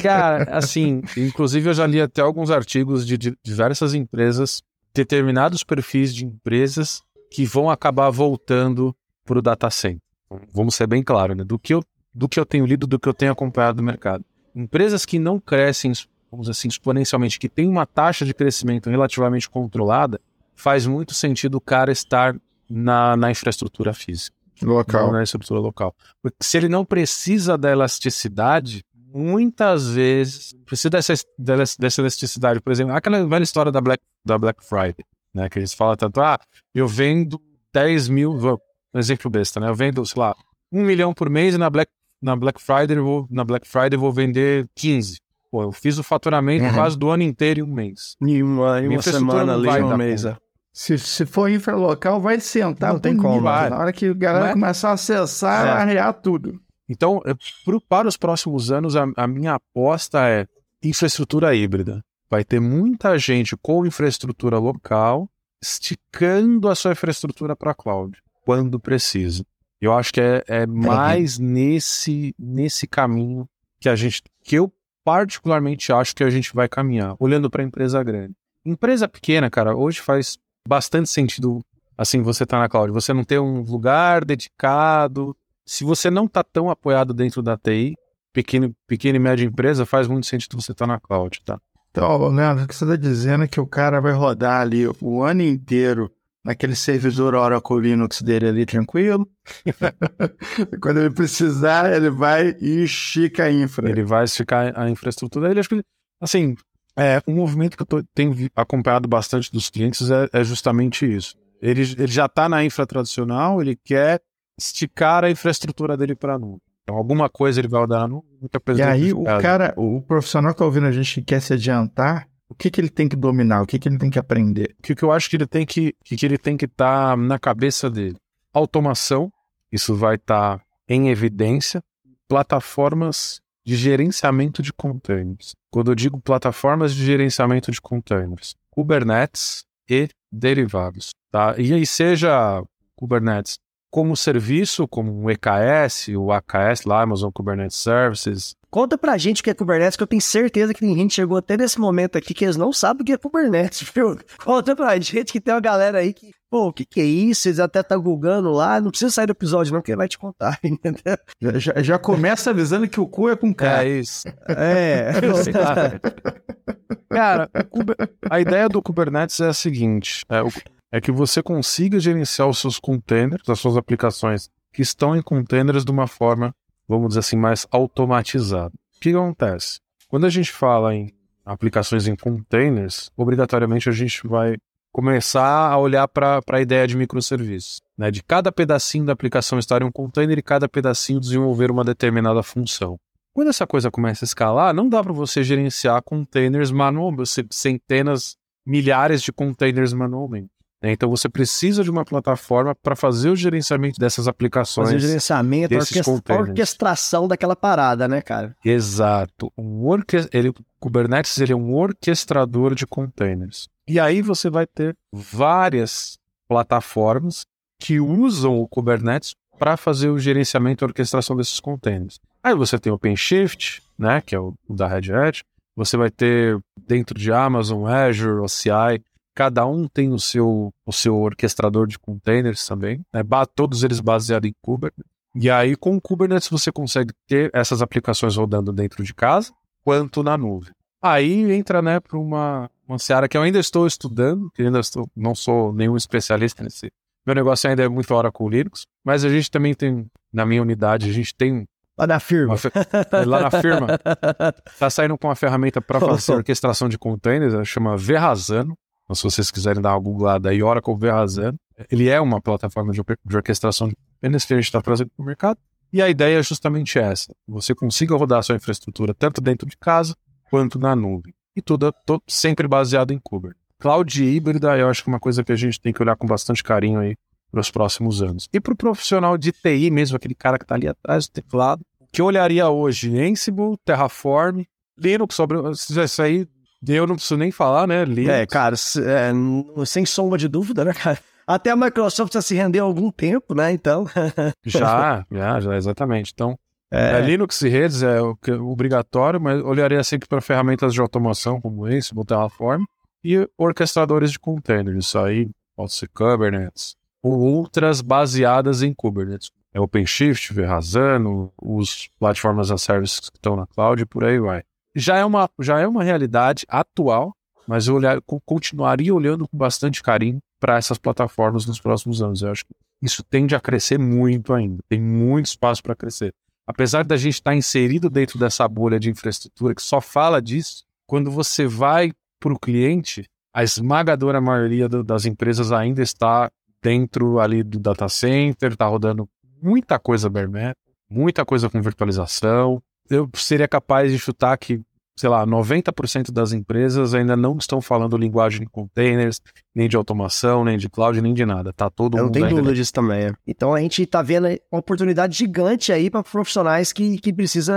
Cara, assim, inclusive eu já li até alguns artigos de, di- diversas empresas, determinados perfis de empresas que vão acabar voltando pro data center. Vamos ser bem claros, né? Do que eu, do que eu tenho lido, do que eu tenho acompanhado do mercado. Empresas que não crescem, vamos assim, exponencialmente, que têm uma taxa de crescimento relativamente controlada, faz muito sentido o cara estar na, na infraestrutura física Local. não na estrutura local. Porque se ele não precisa da elasticidade, muitas vezes precisa dessa, dessa, elasticidade. Por exemplo, aquela velha história da Black, da Black Friday, né? Que eles falam tanto, ah, eu vendo 10 mil, um exemplo besta, né? Eu vendo, sei lá, um milhão por mês e na Black, na Black Friday eu vou, na Black Friday eu vou vender 15. Pô, eu fiz o faturamento Uhum. quase do ano inteiro em um mês. Em uma, em uma semana ali, vai uma dar mesa. Se, se for infralocal, vai sentar Não tem como. Na hora que o galera é? começar a acessar, É. arrear tudo. Então, pro- para os próximos anos, a, a minha aposta é infraestrutura híbrida. Vai ter muita gente com infraestrutura local esticando a sua infraestrutura para a cloud, quando precisa. Eu acho que é, é mais nesse, nesse caminho que a gente, que eu particularmente acho que a gente vai caminhar, olhando para a empresa grande. Empresa pequena, cara, hoje faz bastante sentido assim você tá na cloud. Você não ter um lugar dedicado. Se você não tá tão apoiado dentro da TI, pequeno, pequena e média empresa, faz muito sentido você estar na cloud, tá? Então, Leandro, o que você está dizendo é que o cara vai rodar ali o ano inteiro naquele servidor Oracle Linux dele ali tranquilo. [laughs] Quando ele precisar, ele vai e estica a infra. Ele vai esticar a infraestrutura dele. Acho que, assim, é, um movimento que eu tô- tenho acompanhado bastante dos clientes é, é justamente isso. Ele, ele já está na infra tradicional, ele quer esticar a infraestrutura dele para nuvem. Então, alguma coisa ele vai rodar na nuvem, muita coisa E aí, o cara, o profissional que tá ouvindo a gente que quer se adiantar, o que, que ele tem que dominar? O que, que ele tem que aprender? que o que eu acho que ele tem que que, que ele tem que estar na cabeça dele. Automação, isso vai estar em evidência. Plataformas de gerenciamento de containers. Quando eu digo plataformas de gerenciamento de containers, Kubernetes e derivados, tá? E aí seja Kubernetes como serviço, como o EKS, o AKS, lá, Amazon Kubernetes Services. Conta pra gente o que é Kubernetes, que eu tenho certeza que tem gente chegou até nesse momento aqui que eles não sabem o que é Kubernetes, [laughs] viu? Conta pra gente que tem uma galera aí que, pô, o que, que é isso? Eles até tá googando lá, não precisa sair do episódio não, porque ele vai te contar, [laughs] entendeu? Já, já- já começa avisando que o cu é com K. isso. É. [laughs] Cara, a ideia do Kubernetes é a seguinte: é, o- é que você consiga gerenciar os seus containers, as suas aplicações que estão em containers de uma forma, vamos dizer assim, mais automatizada. O que acontece? Quando a gente fala em aplicações em containers, obrigatoriamente a gente vai começar a olhar para a ideia de microserviços, né? de cada pedacinho da aplicação estar em um container e cada pedacinho desenvolver uma determinada função. Quando essa coisa começa a escalar, não dá para você gerenciar containers manualmente, centenas, milhares de containers manualmente. Né? Então você precisa de uma plataforma para fazer o gerenciamento dessas aplicações. Fazer o gerenciamento, a orquestração daquela parada, né, cara? Exato. Orque... ele, o Kubernetes ele é um orquestrador de containers. E aí você vai ter várias plataformas que usam o Kubernetes para fazer o gerenciamento e orquestração desses containers. Aí você tem o OpenShift, né, que é o, o da Red Hat. Você vai ter dentro de Amazon, Azure, OCI. Cada um tem o seu, o seu orquestrador de containers também. Né, todos eles baseados em Kubernetes. E aí, com o Kubernetes, você consegue ter essas aplicações rodando dentro de casa, quanto na nuvem. Aí entra, né, para uma, uma seara que eu ainda estou estudando, que ainda estou, não sou nenhum especialista nesse. Meu negócio ainda é muito hora com Linux, mas a gente também tem, na minha unidade, a gente tem Lá na firma. fe- lá na firma, [laughs] tá saindo com uma ferramenta para [laughs] fazer orquestração de containers, ela chama Verrazano. Então, se vocês quiserem dar uma googlada aí, Oracle Verrazano. Ele é uma plataforma de, de orquestração de containers que a gente está trazendo para o mercado. E a ideia é justamente essa: você consiga rodar sua infraestrutura tanto dentro de casa quanto na nuvem. E tudo, sempre baseado em Kubernetes. Cloud híbrida, eu acho que é uma coisa que a gente tem que olhar com bastante carinho aí para os próximos anos. E para o profissional de TI mesmo, aquele cara que está ali atrás do teclado, que eu olharia hoje Ansible, Terraform, Linux, sobre isso aí eu não preciso nem falar, né? Linux. É, cara, é, sem sombra de dúvida, né, cara? Até a Microsoft já se rendeu há algum tempo, né? Então. [laughs] Já, já, já, exatamente. Então, É. é, Linux e redes é o obrigatório, mas olharia sempre para ferramentas de automação como Ansible, Terraform e orquestradores de containers. Isso aí pode ser Kubernetes ou outras baseadas em Kubernetes. É OpenShift, Verrazano, os plataformas as service que estão na cloud e por aí vai. Já é uma, já é uma realidade atual, mas eu olhar, co- continuaria olhando com bastante carinho para essas plataformas nos próximos anos. Eu acho que isso tende a crescer muito ainda. Tem muito espaço para crescer. Apesar da gente estar inserido dentro dessa bolha de infraestrutura que só fala disso, quando você vai para o cliente, a esmagadora maioria do- das empresas ainda está dentro ali do data center, está rodando muita coisa bare metal, muita coisa com virtualização. Eu seria capaz de chutar que, sei lá, 90% das empresas ainda não estão falando linguagem de containers, nem de automação, nem de cloud, nem de nada. Tá todo Eu não mundo tenho ainda dúvida disso também. é. Então a gente tá vendo uma oportunidade gigante aí para profissionais que, que precisa,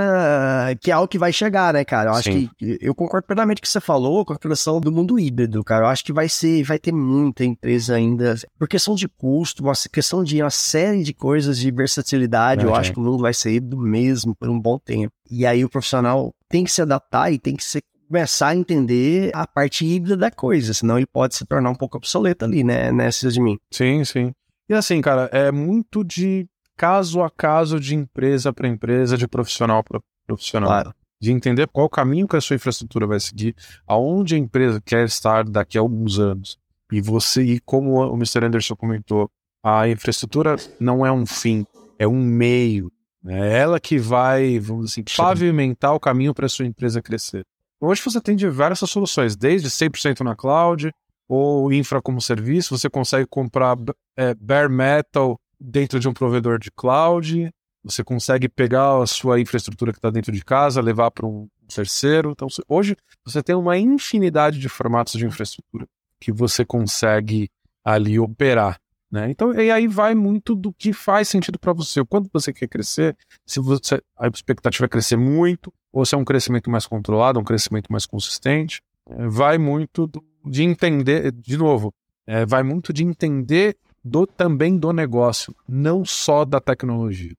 que é algo que vai chegar, né, cara? Eu acho Sim. que eu concordo plenamente com o que você falou com a criação do mundo híbrido, cara. Eu acho que vai ser, vai ter muita empresa ainda por questão de custo, uma questão de uma série de coisas de versatilidade. Eu É. acho que o mundo vai ser híbrido mesmo por um bom tempo. E aí o profissional tem que se adaptar e tem que se começar a entender a parte híbrida da coisa, senão ele pode se tornar um pouco obsoleto ali, né, Cisa de mim. Sim, sim. E assim, cara, é muito de caso a caso, de empresa para empresa, de profissional para profissional. Claro. De entender qual caminho que a sua infraestrutura vai seguir, aonde a empresa quer estar daqui a alguns anos. E você, e como o Mr. Anderson comentou, a infraestrutura não é um fim, é um meio. É ela que vai, vamos dizer assim, pavimentar o caminho para a sua empresa crescer. Hoje você tem diversas soluções, desde 100% na cloud, ou infra como serviço, você consegue comprar é, bare metal dentro de um provedor de cloud, você consegue pegar a sua infraestrutura que está dentro de casa, levar para um terceiro. Então, hoje você tem uma infinidade de formatos de infraestrutura que você consegue ali operar. Né? Então, e aí vai muito do que faz sentido para você. O Quanto você quer crescer, se você, a expectativa é crescer muito, ou se é um crescimento mais controlado, um crescimento mais consistente, é, vai muito do- de entender, de novo, é, vai muito de entender do, também do negócio, não só da tecnologia.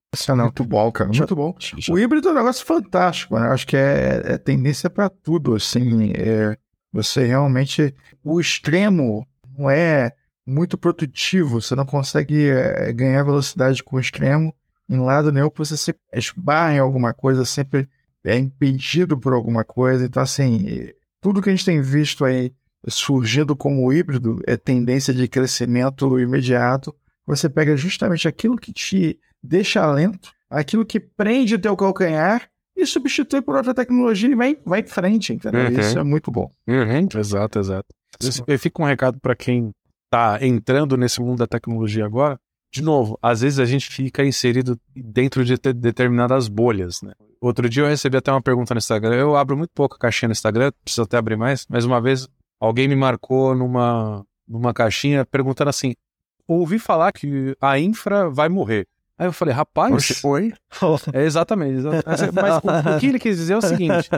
Muito bom, cara. Muito bom. O híbrido é um negócio fantástico, né? Acho que é, é tendência para tudo, assim. É, você realmente. O extremo não é muito produtivo, você não consegue é, ganhar velocidade com o extremo em lado nenhum, você se esbarra em alguma coisa, sempre é impedido por alguma coisa. Então, assim, tudo que a gente tem visto aí surgindo como híbrido é tendência de crescimento imediato. Você pega justamente aquilo que te deixa lento, aquilo que prende o teu calcanhar e substitui por outra tecnologia e vai, vai em frente, entendeu? Uhum. Isso é muito bom. Exato, exato. Eu fico um recado para quem tá entrando nesse mundo da tecnologia agora. De novo, às vezes a gente fica inserido dentro de te- determinadas bolhas, né? Outro dia eu recebi até uma pergunta no Instagram. Eu abro muito pouco a caixinha no Instagram, preciso até abrir mais, mas uma vez alguém me marcou numa, numa caixinha perguntando assim: ouvi falar que a infra vai morrer. Aí eu falei, rapaz, Oi? [laughs] é exatamente. exa- Mas o, o que ele quis dizer é o seguinte: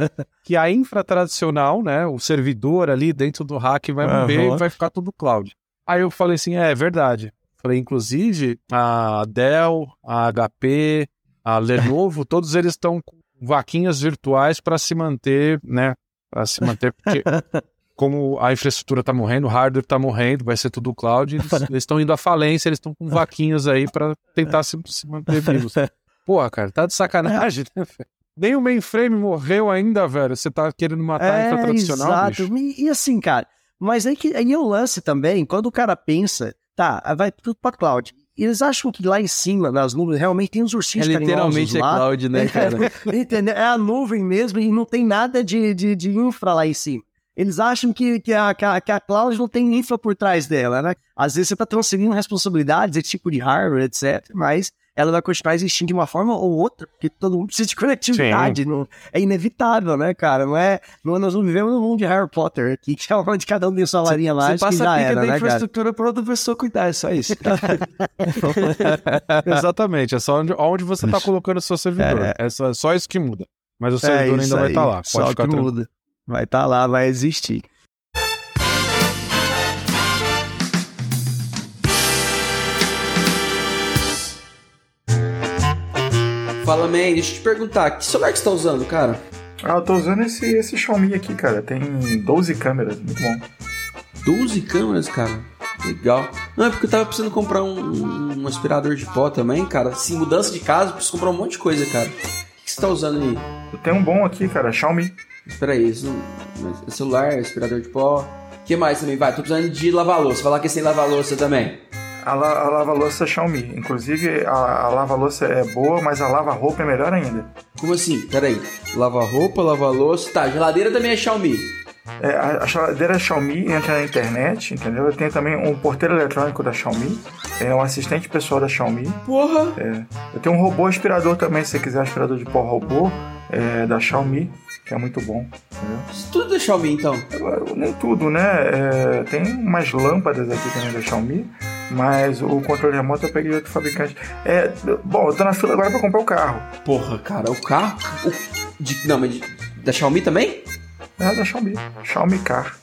que a infra tradicional, né, o servidor ali dentro do hack vai morrer Aham. e vai ficar tudo cloud. Aí eu falei assim: é, é verdade. Falei, inclusive, a Dell, a HP, a Lenovo, [laughs] todos eles estão com vaquinhas virtuais para se manter, né? Para se manter, porque [laughs] como a infraestrutura tá morrendo, o hardware tá morrendo, vai ser tudo cloud, eles [laughs] estão indo à falência, eles estão com vaquinhas aí para tentar se, se manter vivos. Porra, cara, tá de sacanagem, né, velho? Nem o mainframe morreu ainda, velho. Você tá querendo matar a infra tradicional, É, exato. bicho? E, e assim, cara, mas aí, que, aí é o lance também, quando o cara pensa, tá, vai tudo pra cloud. Eles acham que lá em cima, nas nuvens, realmente tem uns É ursinhos literalmente é carinhosos lá. cloud, né, cara? [laughs] Entendeu? É a nuvem mesmo e não tem nada de, de, de infra lá em cima. Eles acham que, que, a, que, a, que a cloud não tem infra por trás dela, né? Às vezes você está transferindo responsabilidades, esse tipo de hardware, etc. Mas ela vai continuar existindo de uma forma ou outra, porque todo mundo precisa de conectividade. Não, é inevitável, né, cara? Não é, não, nós não vivemos no mundo de Harry Potter aqui, que é onde cada um tem sua larinha Você mágica e passa a pica era, da né, infraestrutura para outra pessoa cuidar, é só isso. [laughs] Exatamente, é só onde, onde você tá colocando o seu servidor. É. É, só, só isso que muda. Mas o servidor isso ainda vai estar lá. Só Pode ficar que muda. Vai estar lá, vai existir. Fala, man, deixa eu te perguntar, que celular que você tá usando, cara? Ah, eu tô usando esse, esse Xiaomi aqui, cara. Tem 12 câmeras, muito bom. 12 câmeras, cara. Legal. Não, é porque eu tava precisando comprar um, um aspirador de pó também, cara. Assim, mudança de casa, preciso comprar um monte de coisa, cara. O que você tá usando aí? Eu tenho um bom aqui, cara, Xiaomi. Espera aí, isso não... é celular, aspirador de pó. O que mais também? Vai, tô precisando de lavar louça. Falar que esse tem lavar louça também. A, la- a lava-louça é Xiaomi. Inclusive, a, a lava-louça é boa, mas a lava-roupa é melhor ainda. Como assim? Pera aí. Lava roupa, lava louça. Tá, geladeira também é Xiaomi. É, a, a geladeira é Xiaomi entra na internet, entendeu? Eu tenho também um porteiro eletrônico da Xiaomi. É um assistente pessoal da Xiaomi. Porra! É, eu tenho um robô aspirador também, se você quiser aspirador de pó robô, é, da Xiaomi, que é muito bom. Entendeu? Isso tudo é Xiaomi, então. Nem tudo, né? É, tem umas lâmpadas aqui também da Xiaomi, mas o controle remoto eu peguei de outro fabricante. É, bom, eu tô na fila agora pra comprar o carro. Porra, cara, o carro... O... De... Não, mas de... da Xiaomi também? É da Xiaomi. Xiaomi Car.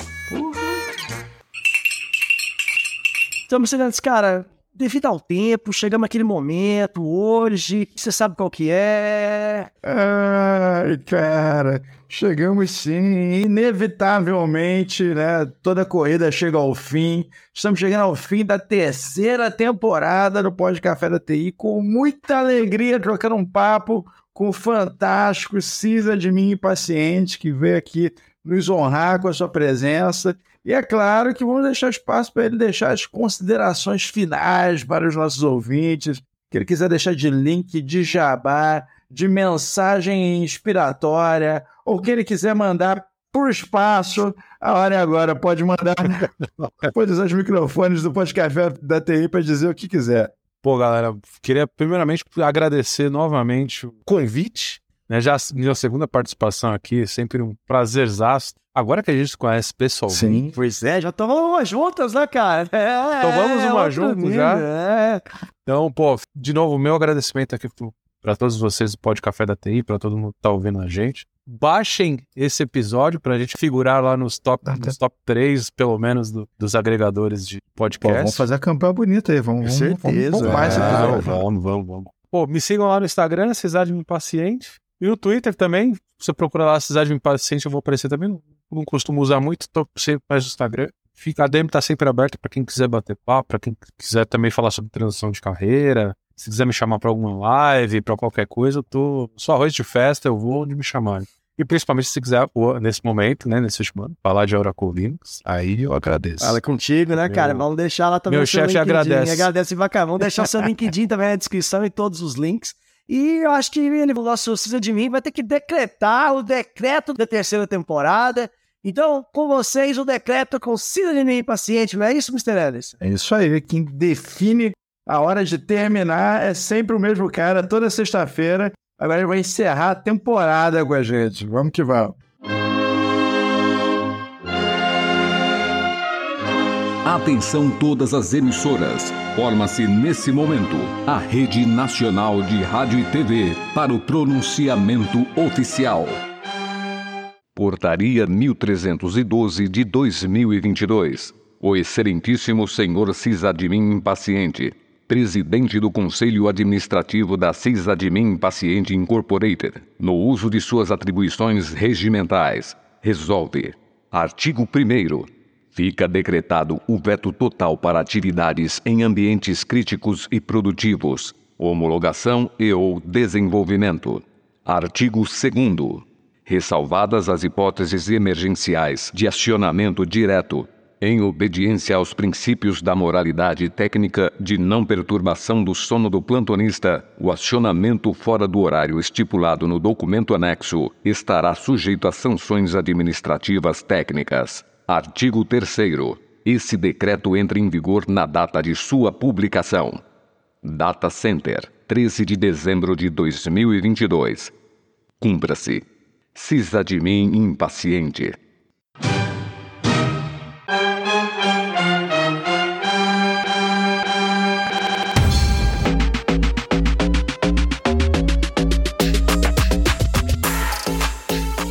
Estamos chegando, cara, devido ao tempo, chegamos àquele momento, hoje, você sabe qual que é. Ai, cara, chegamos sim, inevitavelmente, né? Toda corrida chega ao fim. Estamos chegando ao fim da terceira temporada do Pós Café da TI, com muita alegria, trocando um papo com o fantástico Cisa de mim impaciente, que veio aqui nos honrar com a sua presença. E é claro que vamos deixar espaço para ele deixar as considerações finais para os nossos ouvintes, que ele quiser deixar de link, de jabá, de mensagem inspiratória, ou que ele quiser mandar por espaço, a hora é agora. Pode mandar, [laughs] pode usar os microfones do podcast da TI para dizer o que quiser. Pô, galera, queria primeiramente agradecer novamente o convite, né? Já a minha segunda participação aqui, sempre um prazerzaço. Agora que a gente se conhece pessoalmente, Pois é, já tomamos juntas, né, cara? É, Tomamos uma outro junto já? É. Então, pô, de novo, meu agradecimento aqui para todos vocês do Pod Café da TI, para todo mundo que tá ouvindo a gente. baixem esse episódio pra gente figurar lá nos top, Tá, tá. nos top 3, pelo menos, do- dos agregadores de Pô, podcast. vamos fazer a campanha bonita aí. Vamos, Com vamos, certeza. vamos Ah, episódio. vamos, vamos, vamos. Pô, me sigam lá no Instagram, Cidade Impaciente. E no Twitter também. Você procurar lá Cidade Impaciente, eu vou aparecer também. Não, não costumo usar muito, tô sempre mais no Instagram. Fica, a DM tá sempre aberta pra quem quiser bater papo, pra quem quiser também falar sobre transição de carreira. Se quiser me chamar pra alguma live, pra qualquer coisa, eu tô. Sou arroz de festa, eu vou onde me chamarem. E principalmente se quiser, nesse momento, né, nesse último ano, falar de Oracle Linux, aí eu agradeço. Fala contigo, né, Meu- cara? Vamos deixar lá também meu o seu chefe LinkedIn. agradece. Agradece bacana. Vamos deixar o seu LinkedIn também na descrição e todos os links. E eu acho que ele, o nosso Cisa de mim vai ter que decretar o decreto da terceira temporada. Então, com vocês, o decreto com Cisa de mim paciente, não é isso, Mr. Ellis? É isso aí. Quem define a hora de terminar é sempre o mesmo cara, toda sexta-feira. Agora ele vai encerrar a temporada com a gente. Vamos que vamos. Atenção todas as emissoras. Forma-se nesse momento a Rede Nacional de Rádio e TV para o pronunciamento oficial. Portaria 1312 de 2022. O Excelentíssimo Senhor Cisadmin Impaciente, Presidente do Conselho Administrativo da Cisadmin Impaciente Incorporated, no uso de suas atribuições regimentais, resolve. Artigo 1 Fica decretado o veto total para atividades em ambientes críticos e produtivos, homologação e ou desenvolvimento. Artigo 2 Ressalvadas as hipóteses emergenciais de acionamento direto, em obediência aos princípios da moralidade técnica de não perturbação do sono do plantonista, o acionamento fora do horário estipulado no documento anexo estará sujeito a sanções administrativas técnicas. Artigo 3 Esse decreto entra em vigor na data de sua publicação. Data Center, 13 de dezembro de 2022. Cumpra-se. Cisa de mim impaciente.